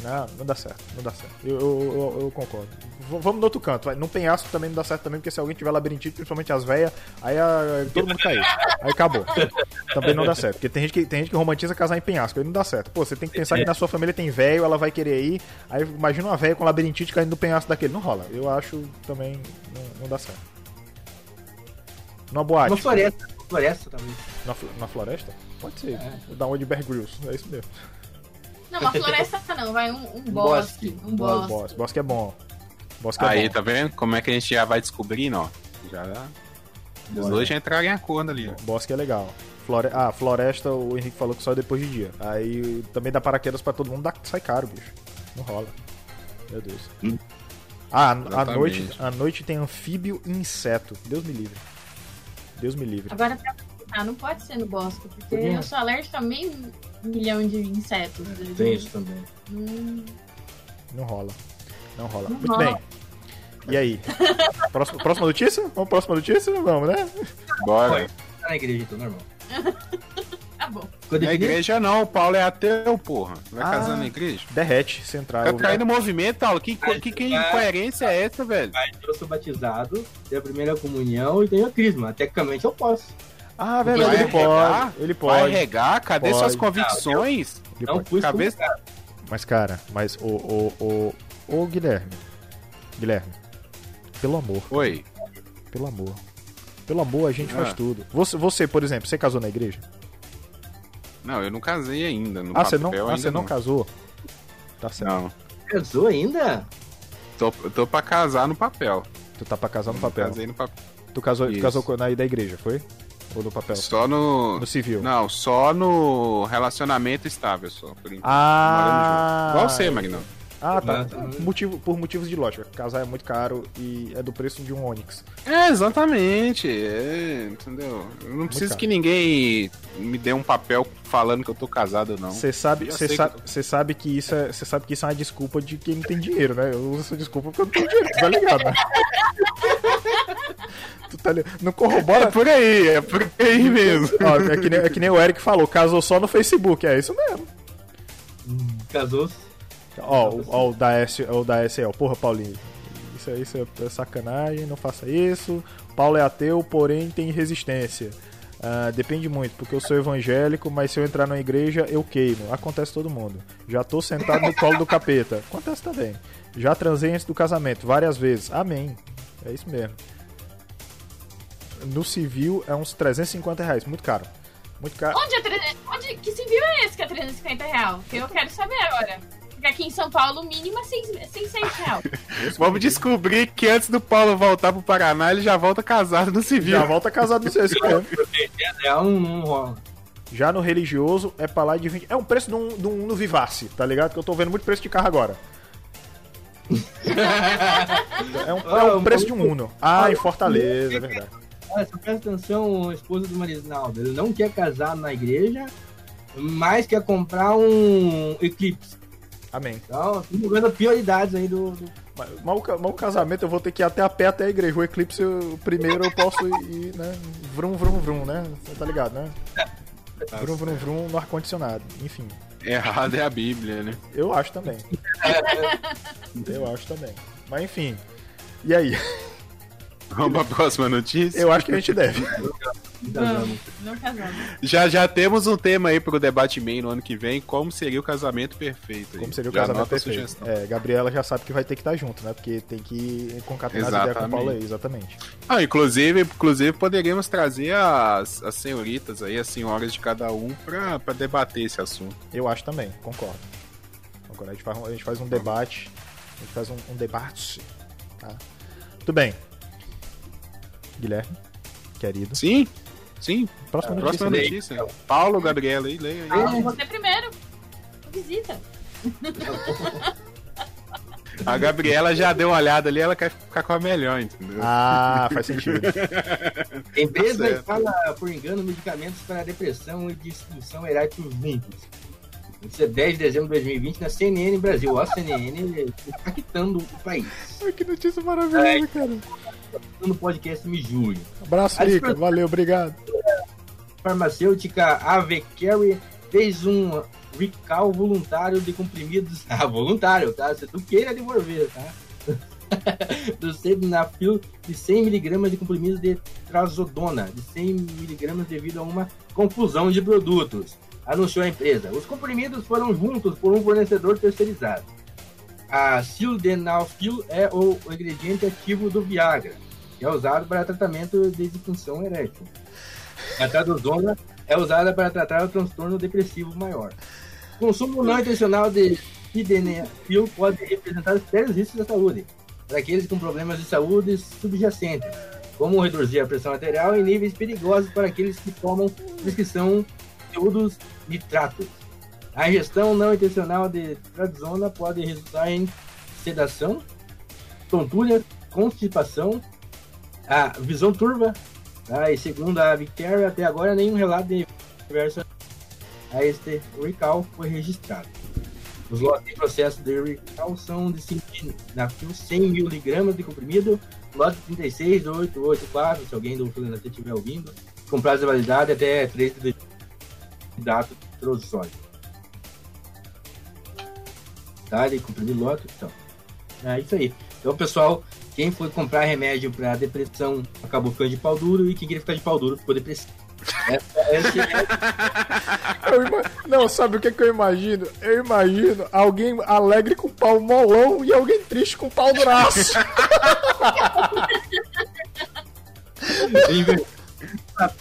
Não, não dá certo, não dá certo. Eu, eu, eu- eu concordo. V- vamos no outro canto, vai. No penhasco também não dá certo também, porque se alguém tiver labirintite, principalmente as velhas, aí a- todo mundo caiu. Aí acabou. Também não dá certo. Porque tem gente, que, tem gente que romantiza casar em penhasco, aí não dá certo. Pô, você tem que pensar que na sua família tem velho, ela vai querer ir. Aí imagina uma velha com labirintite caindo no penhasco daquele. Não rola. Eu acho também não, não dá certo. Numa boate. Uma floresta. Floresta, talvez. Na, na floresta? Pode ser. É. Da onde Bear Grylls. É isso mesmo. Não, uma floresta não, vai um, um bosque. bosque. Um bosque. Boss. Bosque é bom. Bosque é Aí, bom. tá vendo? Como é que a gente já vai descobrindo, ó? Já. Os Bora. dois já entraram em acordo ali, ó. Bosque é legal. Flore... Ah, floresta, o Henrique falou que só depois de dia. Aí também dá paraquedas pra todo mundo, dá... sai caro, bicho. Não rola. Meu Deus. Hum. Ah, à noite, à noite tem anfíbio e inseto. Deus me livre. Deus me livre. Agora, pra ah, não pode ser no bosque, porque Por quê? eu sou alérgica a meio milhão de insetos. Tem isso também. Hum, Não rola. Não rola. Não Muito rola. bem. E aí? Próxima, próxima notícia? Vamos próxima notícia? Vamos, né? Bora. Tá na igreja, então, normal. tá bom. Na igreja não, o Paulo é ateu, porra. Vai Ah. casar na igreja? Derrete, central. Fica caindo movimento, Paulo. Que, que, que incoerência é essa, velho? Mas eu sou batizado, tenho a primeira comunhão e tenho a crisma. Tecnicamente eu posso. Ah, verdade, Vai ele pode. regar? Ele Vai pode. regar? Cadê Pode. suas convicções? Ele Não pode. Cabeça- excomungado. Mas, cara, mas o, o, o, o Guilherme. Guilherme. Pelo amor, Oi. pelo amor. Pelo amor, a gente Ah. faz tudo. Você, você, por exemplo, você casou na igreja? Não, eu não casei ainda. No ah, você não, ah, você não casou? Tá certo. Não. Casou ainda? Tô, tô pra casar no papel. Tu tá pra casar no Não papel. Casei no papel. Tu casou, tu casou na da igreja, foi? Ou no papel? Só no. No civil. Não, só no relacionamento estável, só. Por enquanto. Ah! Igual você, Magnão. Ah, tá. Motivo, por motivos de lógica. Casar é muito caro e é do preço de um Onix. É, exatamente. É, entendeu? Eu não preciso caro. que ninguém me dê um papel falando que eu tô casado, não. Você sabe, você sabe, que- sabe que isso é, você sabe que isso é uma desculpa de quem não tem dinheiro, né? Eu uso essa desculpa porque eu não tenho dinheiro, tá ligado, né? tu tá ligado? Não corrobora. É por aí, é por aí mesmo. Ó, é, que nem, é que nem o Eric falou, casou só no Facebook, é isso mesmo. Casou. Ó, ó, o da S, o da SL, porra, Paulinho. Isso, é- isso é sacanagem, não faça isso. Paulo é ateu, porém tem resistência. Ah, depende muito, porque eu sou evangélico, mas se eu entrar na igreja, eu queimo. Acontece todo mundo. Já tô sentado no colo do capeta. Acontece também. Já transei antes do casamento, várias vezes. Amém. É isso mesmo. No civil é uns 350 reais, muito caro. Muito caro. Onde é 300? Onde, que civil é esse que é 350 real? Que eu quero saber agora. Porque aqui em São Paulo, o mínimo é 600 600 real. Vamos descobrir que antes do Paulo voltar pro Paraná, ele já volta casado no civil. Já volta casado no seu, é não, não rola. Já no religioso é pra lá de 20. É um preço de um, de um no Vivace, tá ligado? Que eu tô vendo muito preço de carro agora. é um, é um preço de um Uno. Ah, em Fortaleza, é verdade. Olha, só presta atenção, esposa do Marisnaldo. Ele não quer casar na igreja, mas quer comprar um Eclipse. Amém. Então, estamos vendo prioridades aí do. do- Mas, mas o ca- mas o casamento eu vou ter que ir até a pé até a igreja. O eclipse, eu- primeiro eu posso ir, né? Vrum, vrum, vrum, né? Você tá ligado, né? Vrum, vrum, vrum no ar-condicionado. Enfim, Errado é a Bíblia, né? eu acho também. Eu acho também. Mas enfim. E aí? Vamos pra próxima notícia? Eu acho que a gente deve. Casamos. Não, não casamos. Já, já temos um tema aí pro debate main no ano que vem, como seria o casamento perfeito. aí. Como seria o Já casamento a perfeito. sugestão. É, Gabriela já sabe que vai ter que estar junto, né? Porque tem que concatenar as ideias com o. Paulo aí, exatamente. Ah, inclusive, inclusive poderíamos trazer as, as senhoritas aí, as senhoras de cada um, pra, pra debater esse assunto. Eu acho também, concordo. Concordo. A gente faz, um- a gente faz um debate. A gente faz um, um debate. Tá? Tudo bem. Guilherme, querido. Sim, sim. Próxima notícia. Próxima notícia. Paulo, Gabriela aí, leia aí. Ah, você primeiro. Visita. A Gabriela já deu uma olhada ali, ela quer ficar com a melhor, entendeu? Ah, faz sentido. Empresa Tá instala, por engano, medicamentos para depressão e disfunção erétil juntos. Isso é 10 de dezembro de 2020 na CNN Brasil. A CNN impactando o país. Ai, que notícia maravilhosa, cara. No podcast Me Julho. Abraço, A Rica. desfrutar- Valeu, obrigado. farmacêutica AV Carry fez um recall voluntário de comprimidos. Ah, voluntário, tá? Se tu queira devolver, tá? Do Sildenafil de 100mg de comprimidos de trazodona de 100mg devido a uma confusão de produtos, anunciou a empresa. Os comprimidos foram juntos por um fornecedor terceirizado. A sildenafil é o ingrediente ativo do Viagra, que é usado para tratamento de disfunção erétil. A trazodona é usada para tratar o transtorno depressivo maior. Consumo não intencional de sildenafil pode representar sérios riscos à saúde para aqueles com problemas de saúde subjacentes, como reduzir a pressão arterial em níveis perigosos para aqueles que tomam prescrição de conteúdos nitratos. A ingestão não intencional de trazodona pode resultar em sedação, tontura, constipação, a visão turva. Tá? E segundo a Victoria, até agora nenhum relato de diversa a este recall foi registrado. Os lotes em processo de recall são de sildenafil 100 mg de comprimido, lote 36884, se alguém do Filanete estiver ouvindo, com prazo de validade até 3 de data introdutório. Tá, de comprimido lote, então. É isso aí. Então, pessoal, quem foi comprar remédio para depressão acabou ficando de pau duro e quem queria ficar de pau duro ficou depressivo. Essa, é... Não, sabe o que, que eu imagino? Eu imagino alguém alegre com pau molão e alguém triste com pau duraço.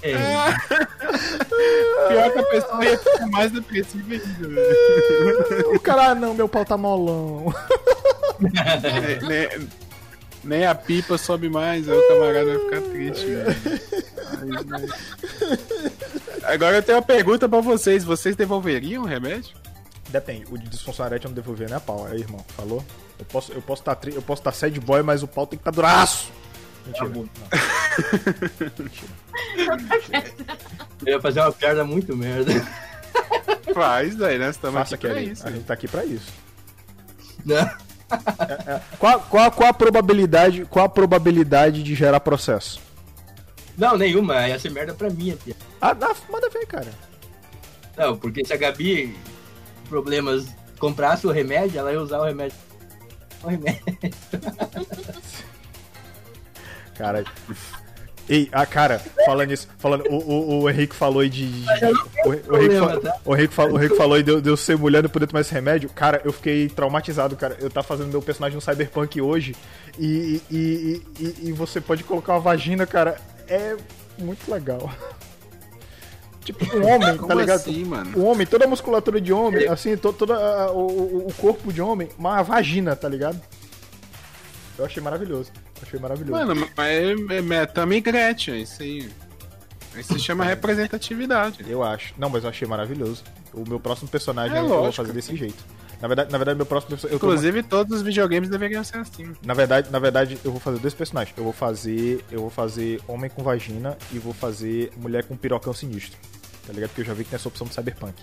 é. Pior que a pessoa ia ficar mais depressiva ainda. O cara, ah, não, meu pau tá molão. nem, nem, nem, a pipa sobe mais, aí o camarada vai ficar triste. Aí, Agora eu tenho uma pergunta pra vocês: vocês devolveriam o remédio? Depende, o de disfuncionalidade eu não devolver, né, pau? Aí, irmão, falou? Eu posso eu posso estar tá, eu posso estar tá sad boy, mas o pau tem que estar tá duraço. Mentira. Tá Mentira. Eu ia fazer uma piada muito merda. Faz, aí, né? Você tá aqui pra isso. A gente tá aqui pra isso. Não. Qual, qual, qual a probabilidade qual a probabilidade de gerar processo? Não, nenhuma. Ia ser merda pra mim aqui. Ah, dá, manda ver, cara. Não, porque se a Gabi, problemas, comprasse o remédio, ela ia usar o remédio. O remédio. cara. Ei, ah, cara, falando isso, falando, o, o, o Henrique falou aí de. de o, o, Henrique fa, tá? o, Henrique falou, o Henrique falou aí de, de eu ser mulher e não poder tomar esse remédio. Cara, eu fiquei traumatizado, cara. Eu tava fazendo meu personagem no Cyberpunk hoje e, e, e, e, você pode colocar uma vagina, cara é muito legal. Tipo, um homem, tá ligado? Assim, mano? Um homem, toda a musculatura de homem, assim, todo, todo a, o, o corpo de homem, uma vagina, tá ligado? Eu achei maravilhoso. Achei maravilhoso. Mano, mas é, é, também Gretchen, isso aí. Isso se chama representatividade. Eu acho. Não, mas eu achei maravilhoso. O meu próximo personagem é, eu vou fazer desse jeito. Na verdade, na verdade meu próximo personagem. Inclusive, tô... todos os videogames deveriam ser assim. Na verdade, na verdade, eu vou fazer dois personagens. Eu vou fazer. Eu vou fazer homem com vagina e vou fazer mulher com pirocão sinistro. Tá ligado? Porque eu já vi que tem essa opção do Cyberpunk.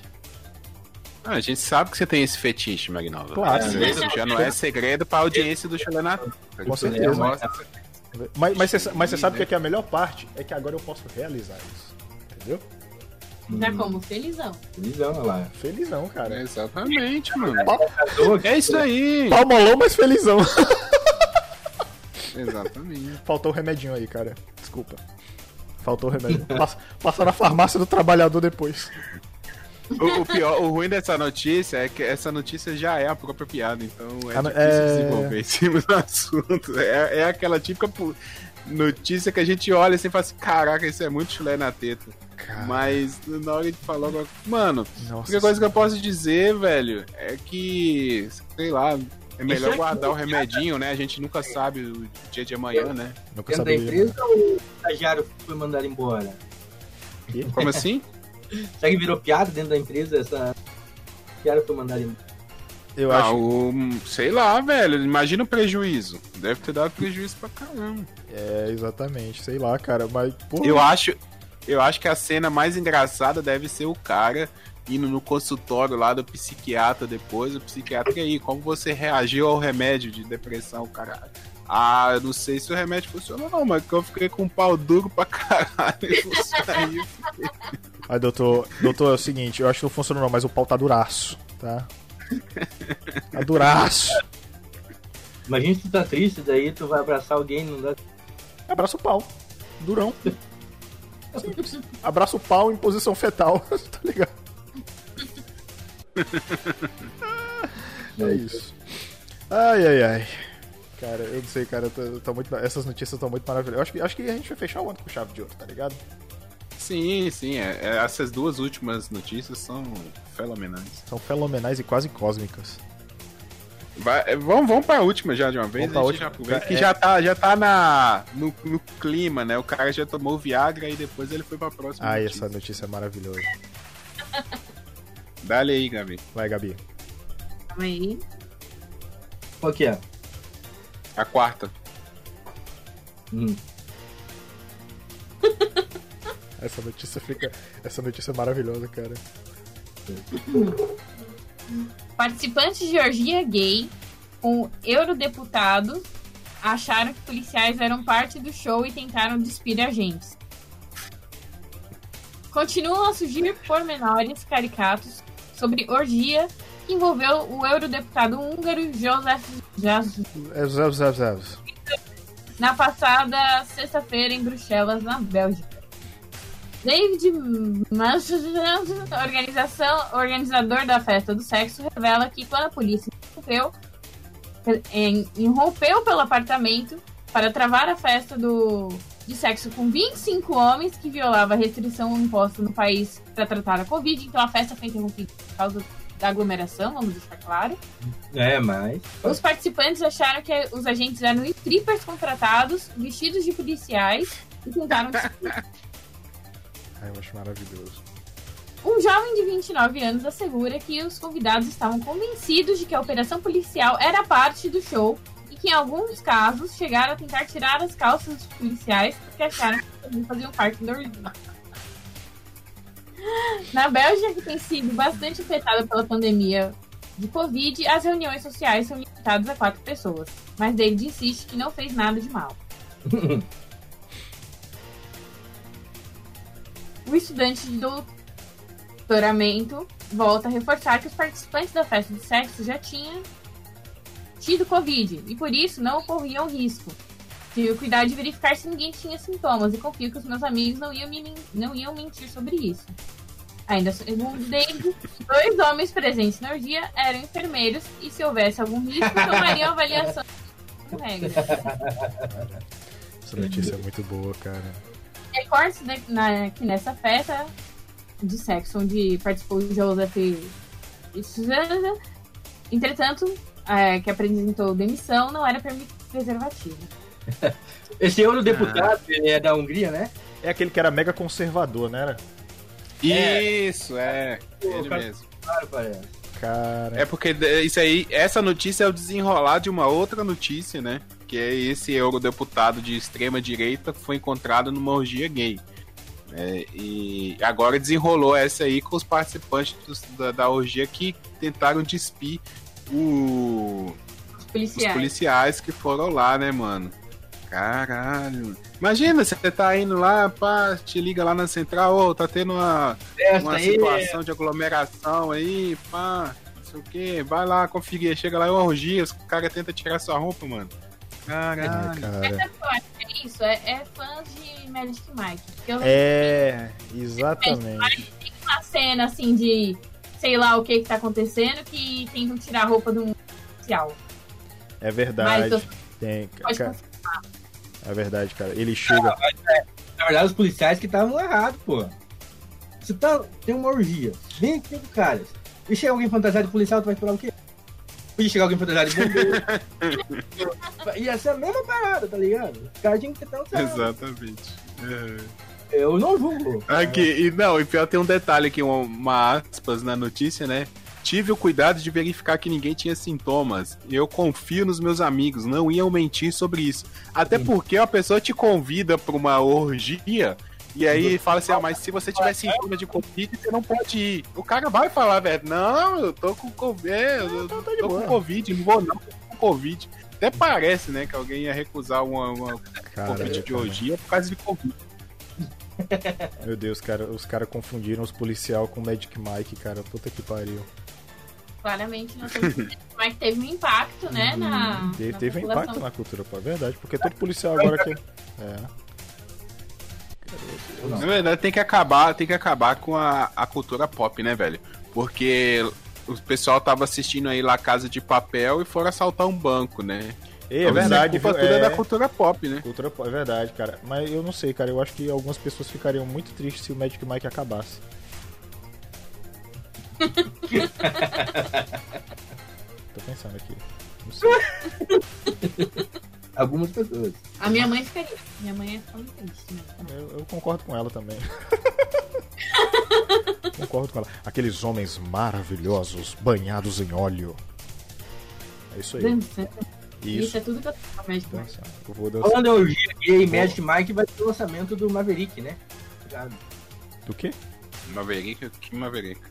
Ah, a gente sabe que você tem esse fetiche, Magnova. Claro. É, já não é segredo pra audiência do Chelenato. Com certeza. Mas, mas, você, mas você sabe que, é que a melhor parte é que agora eu posso realizar isso. Entendeu? Já hum. como felizão. Felizão, lá. Felizão, cara. Exatamente, mano. É isso aí. Palmolão, mas felizão. Exatamente. Faltou o remedinho aí, cara. Desculpa. Faltou o remédio. Passa, passa na farmácia do trabalhador depois. O, o, pior, o ruim dessa notícia é que essa notícia já é a própria piada, então é ah, difícil é... desenvolver em cima do assunto. É, é aquela típica notícia que a gente olha assim e fala assim: caraca, isso é muito chulé na teta. Cara. Mas na hora de falar agora. Mano, Nossa a única coisa que eu posso dizer, velho, é que. Sei lá. É melhor guardar o remedinho, né? A gente nunca sabe o dia de amanhã, né? Nunca sabe. da empresa ou o estagiário foi mandado embora? Como assim? Será que virou piada dentro da empresa? Essa estagiário foi mandado embora? Eu ah, acho. O, sei lá, velho. Imagina o prejuízo. Deve ter dado prejuízo pra caramba. É, exatamente. Sei lá, cara. Mas. Porra. Eu acho. Eu acho que a cena mais engraçada deve ser o cara indo no consultório lá do psiquiatra depois. O psiquiatra, e aí, como você reagiu ao remédio de depressão, cara? Ah, eu não sei se o remédio funcionou, não, mas que eu fiquei com um pau duro pra caralho. Eu saí, Aí, doutor, doutor, é o seguinte, eu acho que não funcionou, não, mas o pau tá duraço, tá? Tá duraço. Imagina se tu tá triste, daí tu vai abraçar alguém não dá. Abraça o pau. Durão. Abraça o pau em posição fetal, tá ligado? é isso. Ai, ai, ai. Cara, eu não sei, cara. Tô, tô muito, essas notícias estão muito maravilhosas. Acho que, acho que a gente vai fechar o ano com chave de ouro, tá ligado? Sim, sim. É, é, essas duas últimas notícias são fenomenais. São fenomenais e quase cósmicas. Vai, é, vamos, vamos pra última já de uma vez. Vamos pra última. Já, que é... já tá, já tá na, no, no, clima, né? O cara já tomou Viagra e depois ele foi pra próxima. Ah, notícia. essa notícia é maravilhosa. Dale aí, Gabi. Vai, Gabi. Calma aí. Qual que é? A quarta. Hum. Essa notícia fica. Essa notícia é maravilhosa, cara. Participantes de orgia gay com eurodeputados acharam que policiais eram parte do show e tentaram despir agentes. Continuam a surgir pormenores caricatos sobre orgia que envolveu o eurodeputado húngaro Josef Jas- É, na passada sexta-feira em Bruxelas, na Bélgica. David Manchester, organização, organizador da festa do sexo, revela que quando a polícia irrompeu, irrompeu pelo apartamento para travar a festa do, de sexo com 25 homens que violava a restrição imposta no país para tratar a Covid. Então a festa foi interrompida por causa da aglomeração, vamos deixar claro. É, mas. Os participantes acharam que os agentes eram strippers contratados, vestidos de policiais e tentaram. Ai, eu acho maravilhoso. Um jovem de 29 anos assegura que os convidados estavam convencidos de que a operação policial era parte do show e que em alguns casos chegaram a tentar tirar as calças dos policiais porque acharam que também faziam parte da orgia. Na Bélgica, que tem sido bastante afetada pela pandemia de Covid, as reuniões sociais são limitadas a quatro pessoas, mas David insiste que não fez nada de mal. O estudante de doutoramento volta a reforçar que os participantes da festa de sexo já tinham tido Covid e por isso não corriam risco. Tive cuidado de verificar se ninguém tinha sintomas e confio que os meus amigos não iam, me, não iam mentir sobre isso. Ainda segundo David, dois homens presentes na orgia eram enfermeiros e se houvesse algum risco, tomariam avaliação com regra. Essa notícia é muito boa, cara. recortes né, que nessa festa de sexo onde participou Joseph e Suzana, entretanto, é, que apresentou demissão, não era permitido preservativo. Esse eurodeputado ele é da Hungria, né? É aquele que era mega conservador, né? Era? Isso, é. Ele cara- mesmo. Claro. Cara. É porque isso aí, essa notícia é o desenrolar de uma outra notícia, né? Que é esse eurodeputado de extrema direita que foi encontrado numa orgia gay. É, e agora desenrolou essa aí com os participantes dos- da, da orgia que tentaram despir o, Os os policiais. policiais que foram lá, né, mano? Caralho. Imagina, você tá indo lá, pá, te liga lá na central, ô, tá tendo uma, Essa uma aí situação de aglomeração aí, pá, não sei o que, vai lá conferir, chega lá é uma orgia, os caras tentam tirar sua roupa, mano. Caralho. Mas cara. sabe o que eu acho que é isso? É, é fãs de Magic Mike. Porque eu É, exatamente. tem uma cena assim de sei lá o que que tá acontecendo que tentam tirar a roupa de um policial. É verdade. Mas Tem, Pode cara, é verdade, cara. Ele chega. Na verdade, os policiais que estavam errados, pô. Você tá, tem uma orgia, 25 caras. E chega alguém fantasiado de policial, tu vai esperar o quê? Podia chegar alguém fantasiado de bombeiro. Ia ser a mesma parada, tá ligado? Os caras tinham que ter certo. Exatamente. É. Eu não julgo. Aqui, e não, e pior tem um detalhe aqui, uma, uma aspas na notícia, né? Tive o cuidado de verificar que ninguém tinha sintomas. Eu confio nos meus amigos, não iam mentir sobre isso. Até porque a pessoa te convida pra uma orgia e aí fala assim: ah, mas se você tiver sintoma de Covid, você não pode ir. O cara vai falar, velho, não, eu tô com Covid, é, eu Então tá tô, com. Covid, não vou não, tô com Covid. Até parece, né, que alguém ia recusar uma, uma Cara, de orgia por causa de Covid. meu Deus, cara, os caras confundiram os policial com o Magic Mike, cara. Puta que pariu. Claramente não é que teve um impacto, né? Na, Teve, na teve um impacto na cultura, pô. É verdade, porque todo policial agora que. É. Na verdade, tem que acabar, tem que acabar com a, a cultura pop, né, velho? Porque o pessoal tava assistindo aí lá Casa de Papel e foram assaltar um banco, né? Ei, é verdade, A culpa viu? tudo é É, da cultura pop, né? cultura pop, é verdade, cara. Mas eu não sei, cara. Eu acho que algumas pessoas ficariam muito tristes se o Magic Mike acabasse. Tô pensando aqui. Não sei. Algumas pessoas. A minha mãe ficaria. Minha mãe é muito triste, né? Eu, eu concordo com ela também. concordo com ela. Aqueles homens maravilhosos, banhados em óleo. É isso aí. Dança. Isso, Isso. é tudo que eu tenho Magic Mike. Eu vou dançar. Falando em orgia gay, Magic Mike vai ter o lançamento do Maverick, né? Obrigado. Do quê? Maverick, que Maverick?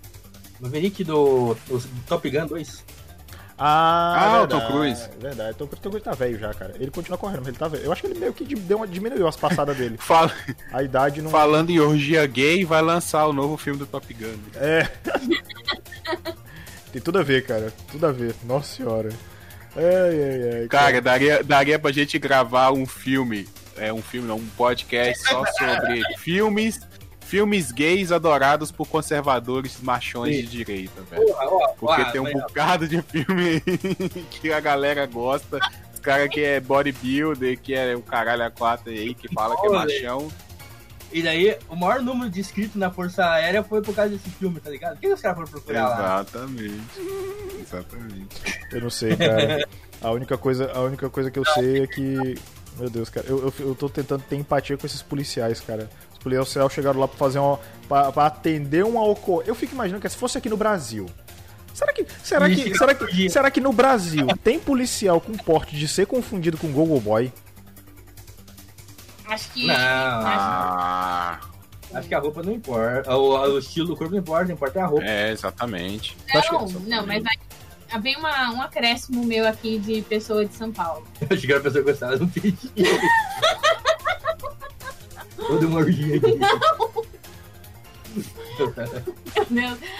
Maverick do, do Top Gun 2. Ah, Ah, o verdade, Tom Cruise. Verdade, o Tom Cruise- Tom Cruise tá velho já, cara. Ele continua correndo, mas ele tá velho. Eu acho que ele meio que deu uma, diminuiu as passadas dele. Fala- A idade não. falando em orgia gay, vai lançar o novo filme do Top Gun. É. Tem tudo a ver, cara. Tudo a ver. Nossa senhora. Ai, ai, ai. Cara, daria, daria pra gente gravar um filme. É um filme, não, um podcast só sobre filmes. Filmes gays adorados por conservadores machões de direita, velho. Porra, ó, Porque ó, tem um bocado de filme aí que a galera gosta. Os caras que é bodybuilder, que é o caralho a quatro aí, que fala que é machão. E daí, o maior número de inscritos na Força Aérea foi por causa desse filme, tá ligado? O que os caras foram procurar lá? Exatamente. Exatamente. Eu não sei, cara. A única coisa, a única coisa que eu sei é que. Meu Deus, cara, eu, eu, eu tô tentando ter empatia com esses policiais, cara. Os policiais chegaram lá pra fazer uma. pra, pra atender uma ocorrência. Eu fico imaginando que se fosse aqui no Brasil. Será que. Será que, será não que, será que no Brasil tem policial com porte de ser confundido com Google Boy? Acho que. Não. acho- Ah, Acho que a roupa não importa. O, o estilo do corpo não importa, não importa é a roupa. é, exatamente. acho que- Não, não, mas aí vem uma, um acréscimo meu aqui de pessoa de São Paulo. Eu achei que era a pessoa gostava de um orgia aqui. Meu Deus.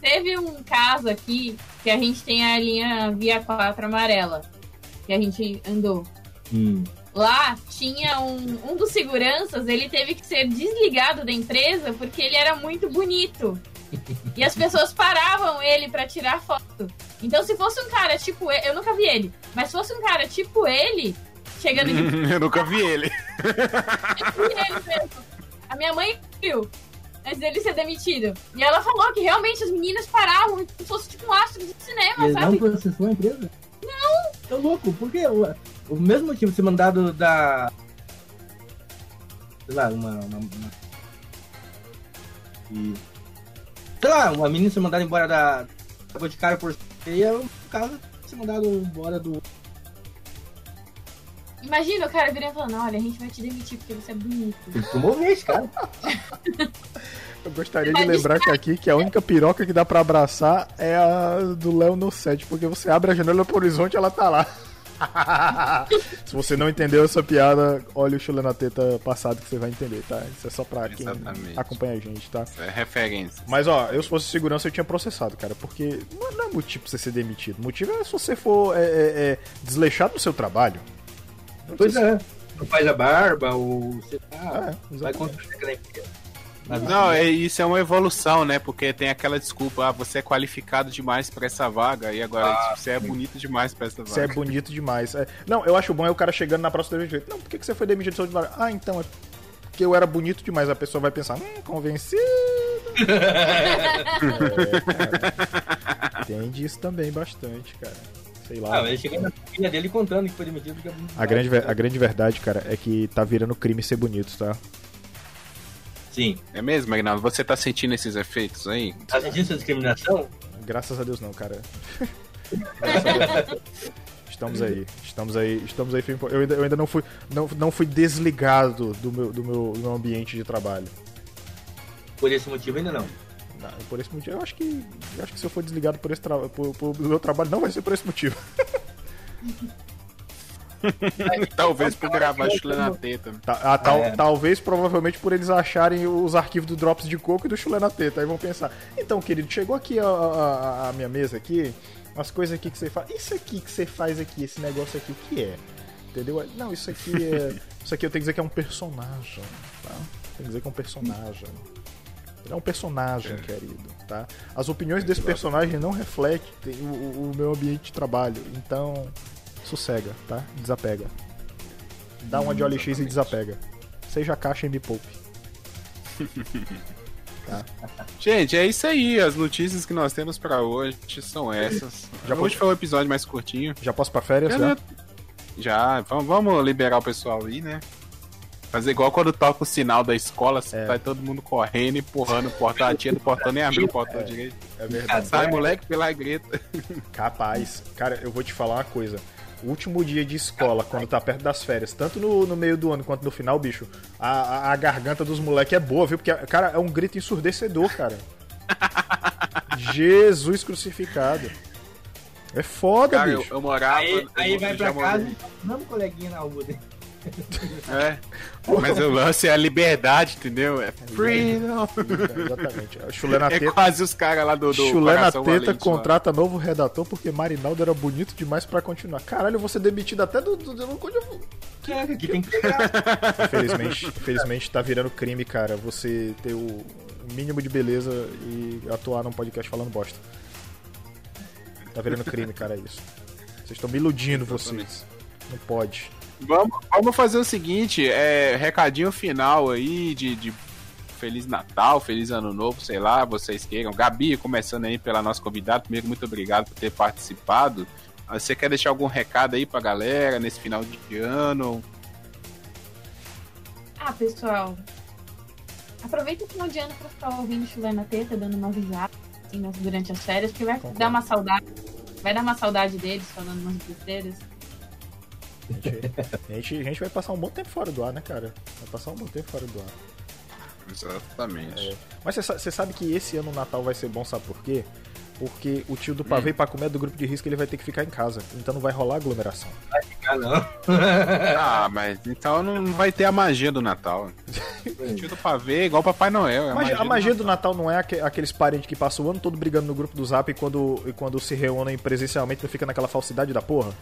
Teve um caso aqui que a gente tem a linha Via 4 amarela. Que a gente andou. Hum. Lá tinha um, um dos seguranças, ele teve que ser desligado da empresa porque ele era muito bonito. E as pessoas paravam ele pra tirar foto. Então, se fosse um cara tipo ele, eu nunca vi ele, mas se fosse um cara tipo ele, chegando em Eu nunca vi ele. tipo ele mesmo. A minha mãe viu antes dele ser demitido. E ela falou que realmente as meninas paravam como se fosse tipo um astro de cinema, Ele não sabe? processou a empresa? Não! Tô louco, por quê? O, o mesmo motivo de ser mandado da. Sei lá, uma. uma, uma... E- Sei lá, uma menina ser mandada embora da. da Boticário por e é um caso de ser mandado embora do. Imagina o cara virando e falando: Olha, a gente vai te demitir porque você é bonito. Tem que promover esse cara. Eu gostaria de lembrar que aqui que a única piroca que dá pra abraçar é a do Léo no set, porque você abre a janela pro horizonte e ela tá lá. Se você não entendeu essa piada, olha o chulé na teta passado que você vai entender, tá? Isso é só pra quem Exatamente. acompanha a gente, tá? É referência. Mas ó, eu se fosse segurança eu tinha processado, cara, porque não não é motivo pra você ser demitido. O motivo é se você for é, é, é, desleixado no seu trabalho. Não Pois é. Não faz a barba, ou sei lá, É, vai contra aquela empresa. Não, é, isso é uma evolução, né? Porque tem aquela desculpa, ah, você é qualificado demais pra essa vaga, e agora Ah, você é bonito demais pra essa Você é vaga. bonito demais. É. Não, eu acho bom é o cara chegando na próxima vez. Não, por que, que você foi demitido do seu trabalho? Ah, então, é porque eu era bonito demais. A pessoa vai pensar, hum, convencido. é, cara. Tem disso também bastante, cara. Sei lá. Ah, ele chegou na família dele contando que foi demitido porque é muito a, grande, a grande verdade, cara, é que tá virando crime ser bonito, tá? Sim. É mesmo, Agnaldo? Você tá sentindo esses efeitos aí? Tá sentindo essa discriminação? Graças a Deus não, cara. Graças a Deus. Estamos aí, estamos aí, estamos aí. Eu ainda, eu ainda não, fui, não, não fui desligado do meu, do, meu, do meu ambiente de trabalho. Por esse motivo ainda não. Por esse motivo, eu acho que. Eu acho que se eu for desligado por esse tra... por, por- meu trabalho, não vai ser por esse motivo. Talvez por gravar chulé na teta. Tá, ah, tal- É. Talvez, provavelmente, por eles acharem os arquivos do Drops de Coco e do Chulé na Teta. Aí vão pensar, então, querido, chegou aqui a, a- a minha mesa aqui, as coisas aqui que você faz. Isso aqui que você faz aqui, esse negócio aqui, o que é? Entendeu? Não, isso aqui é. Isso aqui eu tenho que dizer que é um personagem, tá? Tem que dizer que é um personagem. É um personagem, querido, tá? As opiniões desse personagem não refletem o, o- meu ambiente de trabalho. Então, sossega, tá? Desapega. Dá uma de OLX e desapega. Seja caixa e me poupe. Gente, é isso aí. As notícias que nós temos pra hoje são essas. Já hoje foi um episódio mais curtinho. Já posso pra férias, Já, já? né? Já, vamos, vamos liberar o pessoal aí, né? Fazer igual quando toca o sinal da escola, É. sai todo mundo correndo, empurrando o portão, a tia do portão nem abriu o portão direito. É verdade. Sai, moleque, pela greta. Capaz. Cara, eu vou te falar uma coisa. último dia de escola, quando tá perto das férias, tanto no, no meio do ano quanto no final, bicho, a, a, a garganta dos moleques é boa, viu? Porque, cara, é um grito ensurdecedor, cara. Jesus crucificado. É foda, Cara, eu, bicho. eu morava. Aí, eu aí vai pra casa vamos coleguinha na rua dele. É. Mas o lance é a liberdade, entendeu? É freedom. Exatamente. A Chulé na É teta. quase os caras lá do, do Chulé na teta Valente, lá. contrata novo redator porque Marinaldo era bonito demais pra continuar. Caralho, eu vou ser demitido até do. do, do- do- Caraca, aqui tem que pegar. Infelizmente, infelizmente tá virando crime, cara. Você ter o mínimo de beleza e atuar num podcast falando bosta. Tá virando crime, cara, isso. Vocês estão me iludindo, vocês. Não pode. Vamos, vamos fazer o seguinte, é, recadinho final aí de, de Feliz Natal, Feliz Ano Novo, sei lá, vocês queiram. Gabi, começando aí pela nossa convidada, primeiro, muito obrigado por ter participado. Ah, Você quer deixar algum recado aí pra galera nesse final de ano? Ah, pessoal. Aproveita o final de ano pra ficar ouvindo Chulé na Teta, dando uma risada assim, durante as férias, porque vai Concordo. dar uma saudade. Vai dar uma saudade deles falando umas besteiras. A gente, a, gente, a gente vai passar um bom tempo fora do ar, né, cara? Vai passar um bom tempo fora do ar. Exatamente. Mas você sa- você sabe que esse ano o Natal vai ser bom, sabe por quê? Porque o tio do pavê, pra comer do grupo de risco, ele vai ter que ficar em casa. Então não vai rolar aglomeração. Ah, não. Ah, mas então não vai ter a magia do Natal. O tio do pavê é igual Papai Noel. é Mas a magia do Natal não é aque- aqueles parentes que passam o ano todo brigando no grupo do Zap e quando, e quando se reúnem presencialmente não fica naquela falsidade da porra?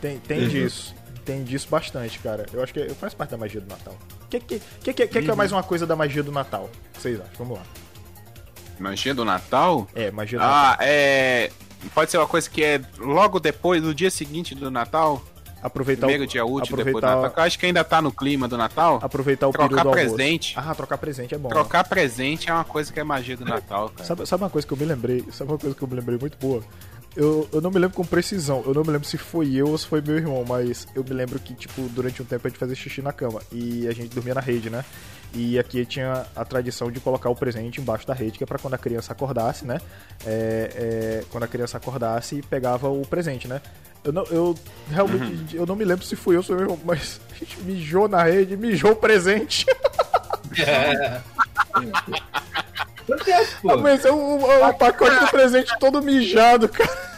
Tem, tem disso. Tem disso bastante, cara. Eu acho que faz parte da magia do Natal. O que, que, que, que, que, que é mais uma coisa da magia do Natal? O que vocês acham? Vamos lá. Magia do Natal? É, magia do Natal. Ah, é. Pode ser uma coisa que é logo depois, no dia seguinte do Natal? Aproveitar Primeiro o, dia útil depois do Natal. Eu acho que ainda tá no clima do Natal. aproveitar o Trocar período do almoço. presente. Ah, trocar presente é bom. né? Trocar presente é uma coisa que é magia do Natal, cara. Sabe, sabe uma coisa que eu me lembrei? Sabe uma coisa que eu me lembrei muito boa? Eu, eu não me lembro com precisão, eu não me lembro se foi eu ou se foi meu irmão, mas eu me lembro que, tipo, durante um tempo a gente fazia xixi na cama e a gente dormia na rede, né? E aqui tinha a tradição de colocar o presente embaixo da rede, que é pra quando a criança acordasse, né? É, é, quando a criança acordasse, pegava o presente, né? Eu, não, eu realmente eu não me lembro se foi eu ou se foi meu irmão, mas a gente mijou na rede, mijou o presente. Acontece, pô. Mas é o, o- o pacote do presente todo mijado, cara.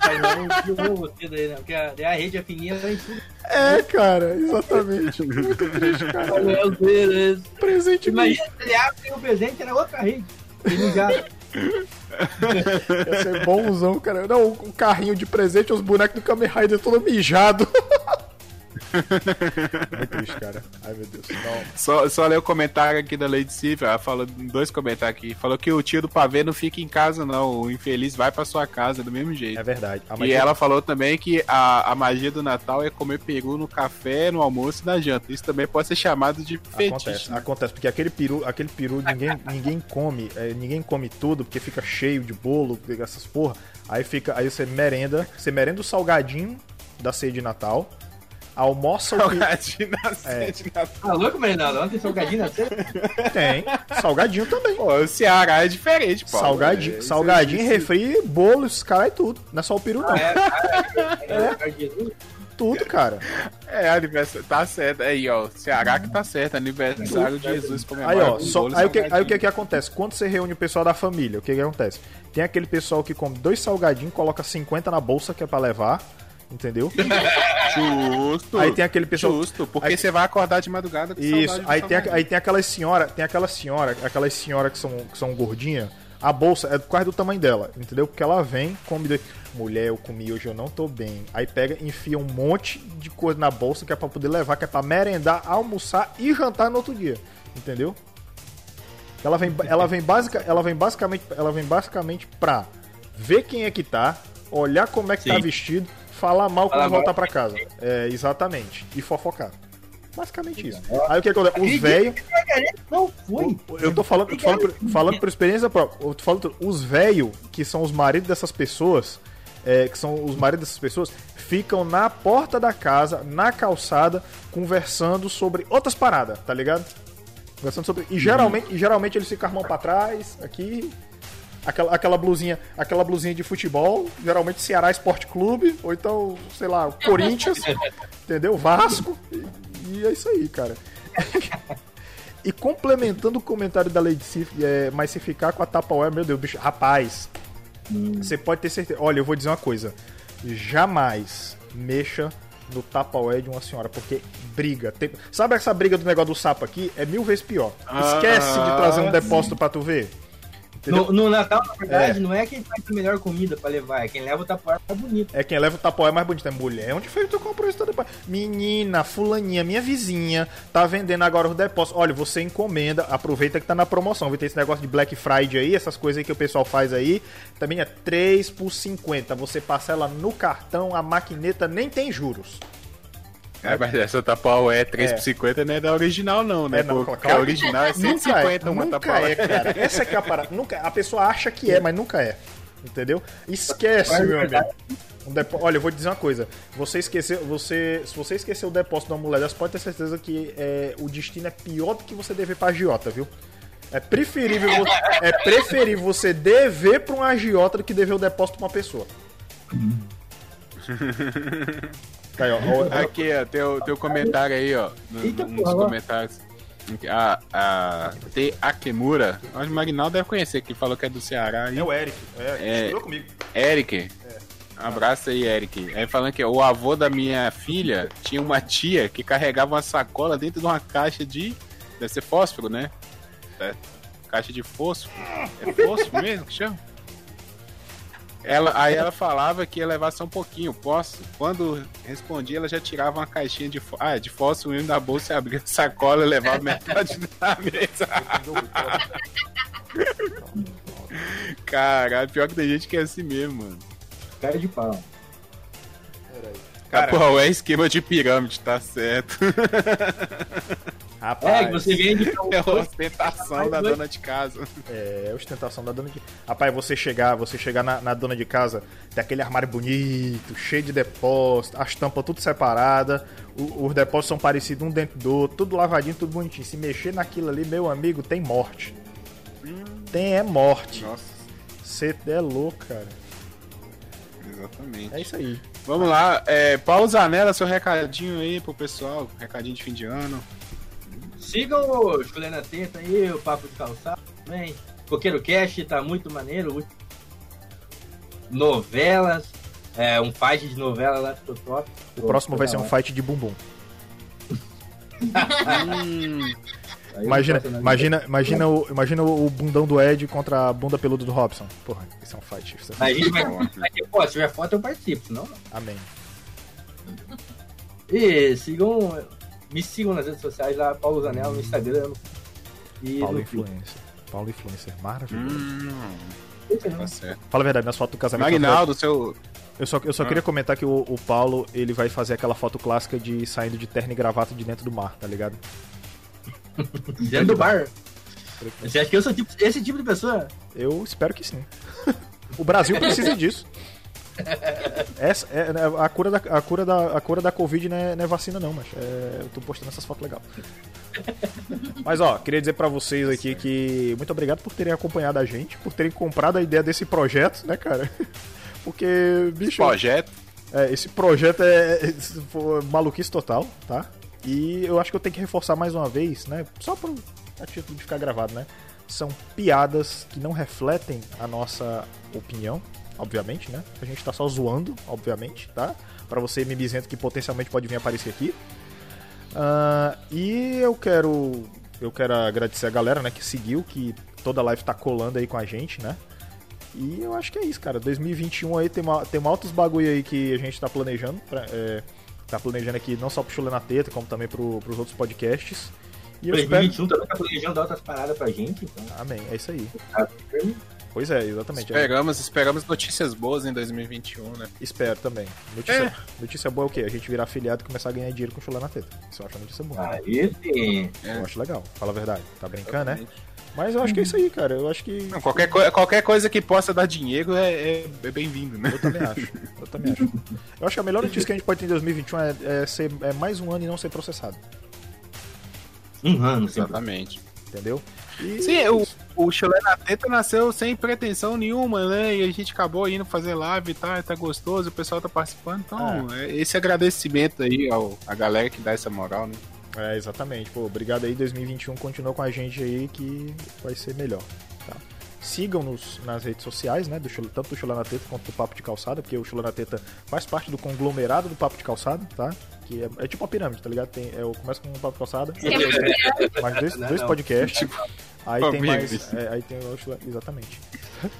Pai não filmou você daí, né? Porque a, rede é fininha em cima. É, cara, exatamente. Muito triste, cara. Meu Deus. Presente Imagina se ele abre o presente era outra rede. Ele já... Ia ser bonzão, cara. Não, o carrinho de presente, os bonecos do Kamen Rider todo mijado. Muito triste, cara. Ai, meu Deus. Não. Só, só ler o comentário aqui da Lady Sif, ela falou dois comentários aqui. Falou que o tio do pavê não fica em casa, não. O infeliz vai pra sua casa do mesmo jeito. É verdade. A E magia- ela falou também que a, a magia do Natal é comer peru no café, no almoço e na janta. Isso também pode ser chamado de fetiche. Acontece, né? acontece, porque aquele peru, aquele peru ninguém, ninguém come, é, ninguém come tudo, porque fica cheio de bolo, essas porra. Aí fica, aí você merenda, você merenda o salgadinho da ceia de Natal, almoça o. Salgadinho na ceia de Natal. Tá louco, Marinaldo? Ontem salgadinho na cena? Tem, salgadinho também. Pô, o Ceará é diferente, pô. Salgadinho, É, salgadinho, isso- refri, bolo, esses caras e tudo. Não é só o peru, não. É, é, é, é, Jesus. Tudo, cara. É, aniversário. Tá certo. Aí, ó. Ceará que tá certo. Aniversário de Jesus Aí, ó, só- aí, o que, aí o que que acontece? Quando você reúne o pessoal da família, o que que acontece? Tem aquele pessoal que come dois salgadinhos, coloca 50 na bolsa que é pra levar, entendeu? Justo. Aí tem aquele pessoal- Justo, porque aí- você vai acordar de madrugada com Isso, aí tem, a- aí tem aquelas senhora, tem aquelas senhora, aquelas senhora que são, que são gordinhas, a bolsa é quase do tamanho dela, entendeu? Porque ela vem, come, dois- mulher, eu comi hoje, eu não tô bem. Aí pega, enfia um monte de coisa na bolsa que é pra poder levar, que é pra merendar, almoçar e jantar no outro dia, entendeu? Ela vem, ela vem, basica, ela vem basicamente, ela vem basicamente pra ver quem é que tá, olhar como é que tá Sim. vestido, falar mal quando Falar mal. voltar pra casa. É, exatamente. E fofocar. Basicamente isso. Aí o que acontece? Os velhos. Não foi. Eu tô falando, tô falando, por, falando por experiência própria. Eu tô falando, os velhos, que são os maridos dessas pessoas, é, que são os maridos dessas pessoas, ficam na porta da casa, na calçada, conversando sobre outras paradas, tá ligado? Conversando sobre. E geralmente, e geralmente eles ficam com a mão pra trás, aqui. Aquela, aquela blusinha, aquela blusinha de futebol, geralmente Ceará Esporte Clube, ou então, sei lá, Corinthians, entendeu? Vasco. E, e é isso aí, cara. e complementando o comentário da Lady Sif, é, mas se ficar com a Tupperware, meu Deus, bicho, rapaz, você pode ter certeza. Olha, eu vou dizer uma coisa. Jamais mexa no Tupperware de uma senhora, porque briga. Tem- Sabe essa briga do negócio do sapo aqui? É mil vezes pior. Esquece de trazer um Ah, depósito pra tu ver. No, no Natal, na verdade, não é quem faz a melhor comida pra levar, é quem leva o tapoar mais bonito. É quem leva o Tupperware mais bonito. É mulher. Onde foi que tu comprou isso tudo? Menina, fulaninha, minha vizinha, tá vendendo agora os depósitos. Olha, você encomenda, aproveita que tá na promoção. Tem esse negócio de Black Friday aí, essas coisas aí que o pessoal faz aí. Também é 3 por 50. Você parcela no cartão, a maquineta nem tem juros. É, mas essa Tapau é 3 É. por 50 não é da original, não, né? É, não, Porque claro. a original é Nunca 150 é, uma nunca Tapau. é, cara. Essa é a parada. Nunca, a pessoa acha que é, mas nunca é. Entendeu? Esquece, Mas, meu amigo. Um depó- Olha, eu vou dizer uma coisa. Você esqueceu, você, se você esqueceu o depósito de uma mulher, você pode ter certeza que é, o destino é pior do que você dever pra agiota, viu? É preferível, vo- é preferível você dever pra um agiota do que dever o depósito pra uma pessoa. Tá aí, ó, Aqui, ó, teu, teu comentário aí, ó. No, Eita, nos porra. comentários. A, a T. Akemura, acho que o Magnaldo deve conhecer, que falou que é do Ceará. aí. é o Eric. É, É. estudou comigo. Eric. Um abraço aí, Eric. Aí falando que o avô da minha filha tinha uma tia que carregava uma sacola dentro de uma caixa de. Deve ser fósforo, né? É, caixa de fósforo. É fósforo mesmo que chama? Ela, aí ela falava que ia levar só um pouquinho, posso? Quando respondia, ela já tirava uma caixinha de, fó- ah, de fósforo mesmo da bolsa e abria a sacola e levava metade da mesa. Caralho, pior que tem gente que é assim mesmo, mano. Cara de pau. Cara, Pô, é esquema de pirâmide, tá certo. Rapaz. É, que você vende É a ostentação da dona de casa. É, ostentação da dona de Rapaz, você chegar, você chegar na, na dona de casa, tem aquele armário bonito, cheio de depósito, as tampas tudo separada, o- os depósitos são parecidos um dentro do outro, tudo lavadinho, tudo bonitinho. Se mexer naquilo ali, meu amigo, tem morte. Tem é morte. Nossa, Você é louco, cara. exatamente. É isso aí. Vamos lá, é, Paulo Zanella, seu recadinho aí pro pessoal, recadinho de fim de ano. Sigam o Chulena Teta aí, o Papo de Calçado também. Coqueiro Cash tá muito maneiro. Novelas. É, um fight de novela lá ficou top. O próximo vai ser um fight de bumbum. Hum, Imagina, na- imagina, imagina, o, imagina o bundão do Ed contra a bunda peluda do Robson. Porra, isso é um fight. Isso é... A gente vai, vai ter foto. Se tiver foto, eu participo, senão não. Amém. E sigam. Me sigam nas redes sociais lá, Paulo Zanella no Instagram. E Paulo. Influencer. Paulo Influencer, maravilhoso. hum, tá certo. Fala a verdade, nas fotos do casamento. Magnaldo, seu. Eu só, eu só Ah. queria comentar que o, o Paulo, ele vai fazer aquela foto clássica de saindo de terno e gravata de dentro do mar, tá ligado? Dentro do bar. Você acha que eu sou tipo- esse tipo de pessoa? Eu espero que sim. o Brasil precisa disso. Essa é, né, a, cura da, a, cura da, a cura da Covid não é, não é vacina, não, mas é, eu tô postando essas fotos legais. Mas ó, queria dizer pra vocês aqui que muito obrigado por terem acompanhado a gente, por terem comprado a ideia desse projeto, né, cara? Porque, bicho. Projeto. É, esse projeto é, é maluquice total, tá? E eu acho que eu tenho que reforçar mais uma vez, né? Só pro, a título de ficar gravado, né? São piadas que não refletem a nossa opinião, obviamente, né? A gente tá só zoando, obviamente, tá? Pra você, mimizento, que potencialmente pode vir aparecer aqui. Ah, e eu quero eu quero agradecer a galera, né, que seguiu, que toda live tá colando aí com a gente, né? E eu acho que é isso, cara. 2021 aí tem, uma, tem altos bagulho aí que a gente tá planejando. Pra, é, tá planejando aqui não só pro Chule na Teta, como também pro, pros outros podcasts. E eu espero. 2021 também tá planejando outras paradas pra gente. Então, Amém, é isso aí. firme. Pois é, exatamente. é. Esperamos, esperamos notícias boas em 2021, né? Espero também. Notícia, notícia boa é o quê? A gente virar afiliado e começar a ganhar dinheiro com o Chule na Teta. Isso eu acho uma notícia boa. Aí sim. Eu acho legal, fala a verdade. Tá brincando, né? Mas eu acho que é isso aí, cara. Eu acho que. Não, qualquer, co- qualquer coisa que possa dar dinheiro é, é- é bem-vindo, né? Eu também acho. Eu também acho. Eu acho que a melhor notícia que a gente pode ter em 2021 é, é ser é mais um ano e não ser processado. Um ano. Exatamente. Entendeu? E Sim, o, o Chulé na Teta nasceu sem pretensão nenhuma, né? E a gente acabou indo fazer live e tá, tá gostoso, o pessoal tá participando. Então, é. esse agradecimento aí ao, a galera que dá essa moral, né? É, exatamente. Pô, obrigado aí, 2021 continua com a gente aí que vai ser melhor. Tá? Sigam-nos nas redes sociais, né? Do, tanto do Chulé na Teta quanto do Papo de Calçada, porque o Chulé na Teta faz parte do conglomerado do Papo de Calçada, tá? Que é, é tipo uma pirâmide, tá ligado? Tem, é, começa com o Papo de Calçada, mais dois, dois podcasts. Aí tem mais. É, aí tem o Chulé, exatamente.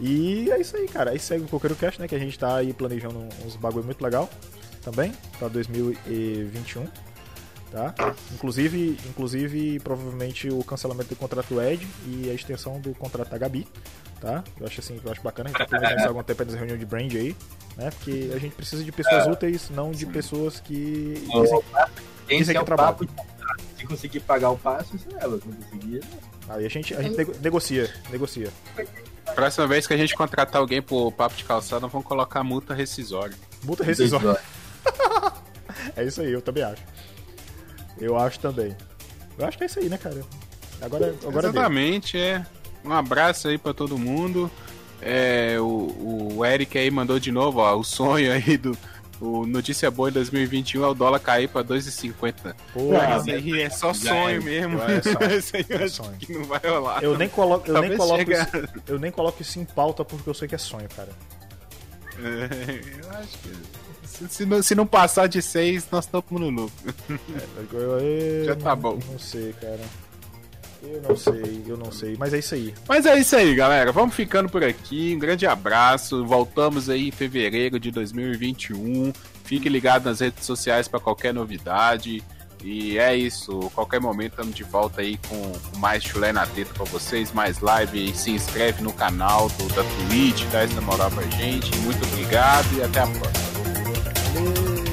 E é isso aí, cara. Aí segue o Coqueiro Cast, né? Que a gente tá aí planejando uns bagulho muito legal também pra 2021 tá? Inclusive, inclusive, provavelmente o cancelamento do contrato do Ed e a extensão do contrato da Gabi, tá? Eu acho assim, eu acho bacana a gente planejar algum tempo reunião de brand aí, né? Porque a gente precisa de pessoas é. úteis, não de pessoas que dizem, dizem que trabalham. Se conseguir pagar o passo, isso é ela, se não conseguir... Aí a gente, a gente negocia, negocia. Próxima vez que a gente contratar alguém pro papo de calçada, vamos colocar multa rescisória. Multa rescisória. é isso aí, eu também acho. Eu acho também. Eu acho que é isso aí, né, cara? Agora, agora Exatamente, deu. é. Um abraço aí para todo mundo. É, o, o Eric aí mandou de novo, ó, o sonho aí do. O notícia boa em 2021 é o dólar cair pra 2,50. Pô, aí é só sonho é, mesmo. É só, isso aí é sonho. que não vai rolar. Eu nem coloco, eu nem coloco, isso, eu nem coloco isso em pauta porque eu sei que é sonho, cara. É, eu acho que se, não, se não passar de 6, nós estamos no lucro. É, eu, eu, Já tá bom. Não sei, cara. Eu não sei, eu não sei, mas é isso aí. Mas é isso aí, galera. Vamos ficando por aqui. Um grande abraço. Voltamos aí em fevereiro de 2021. Fique ligado nas redes sociais para qualquer novidade. E é isso. Qualquer momento estamos de volta aí com, com mais chulé na teta pra vocês, mais live. E se inscreve no canal do, da Twitch, dá essa moral pra gente. Muito obrigado e até a próxima. Valeu!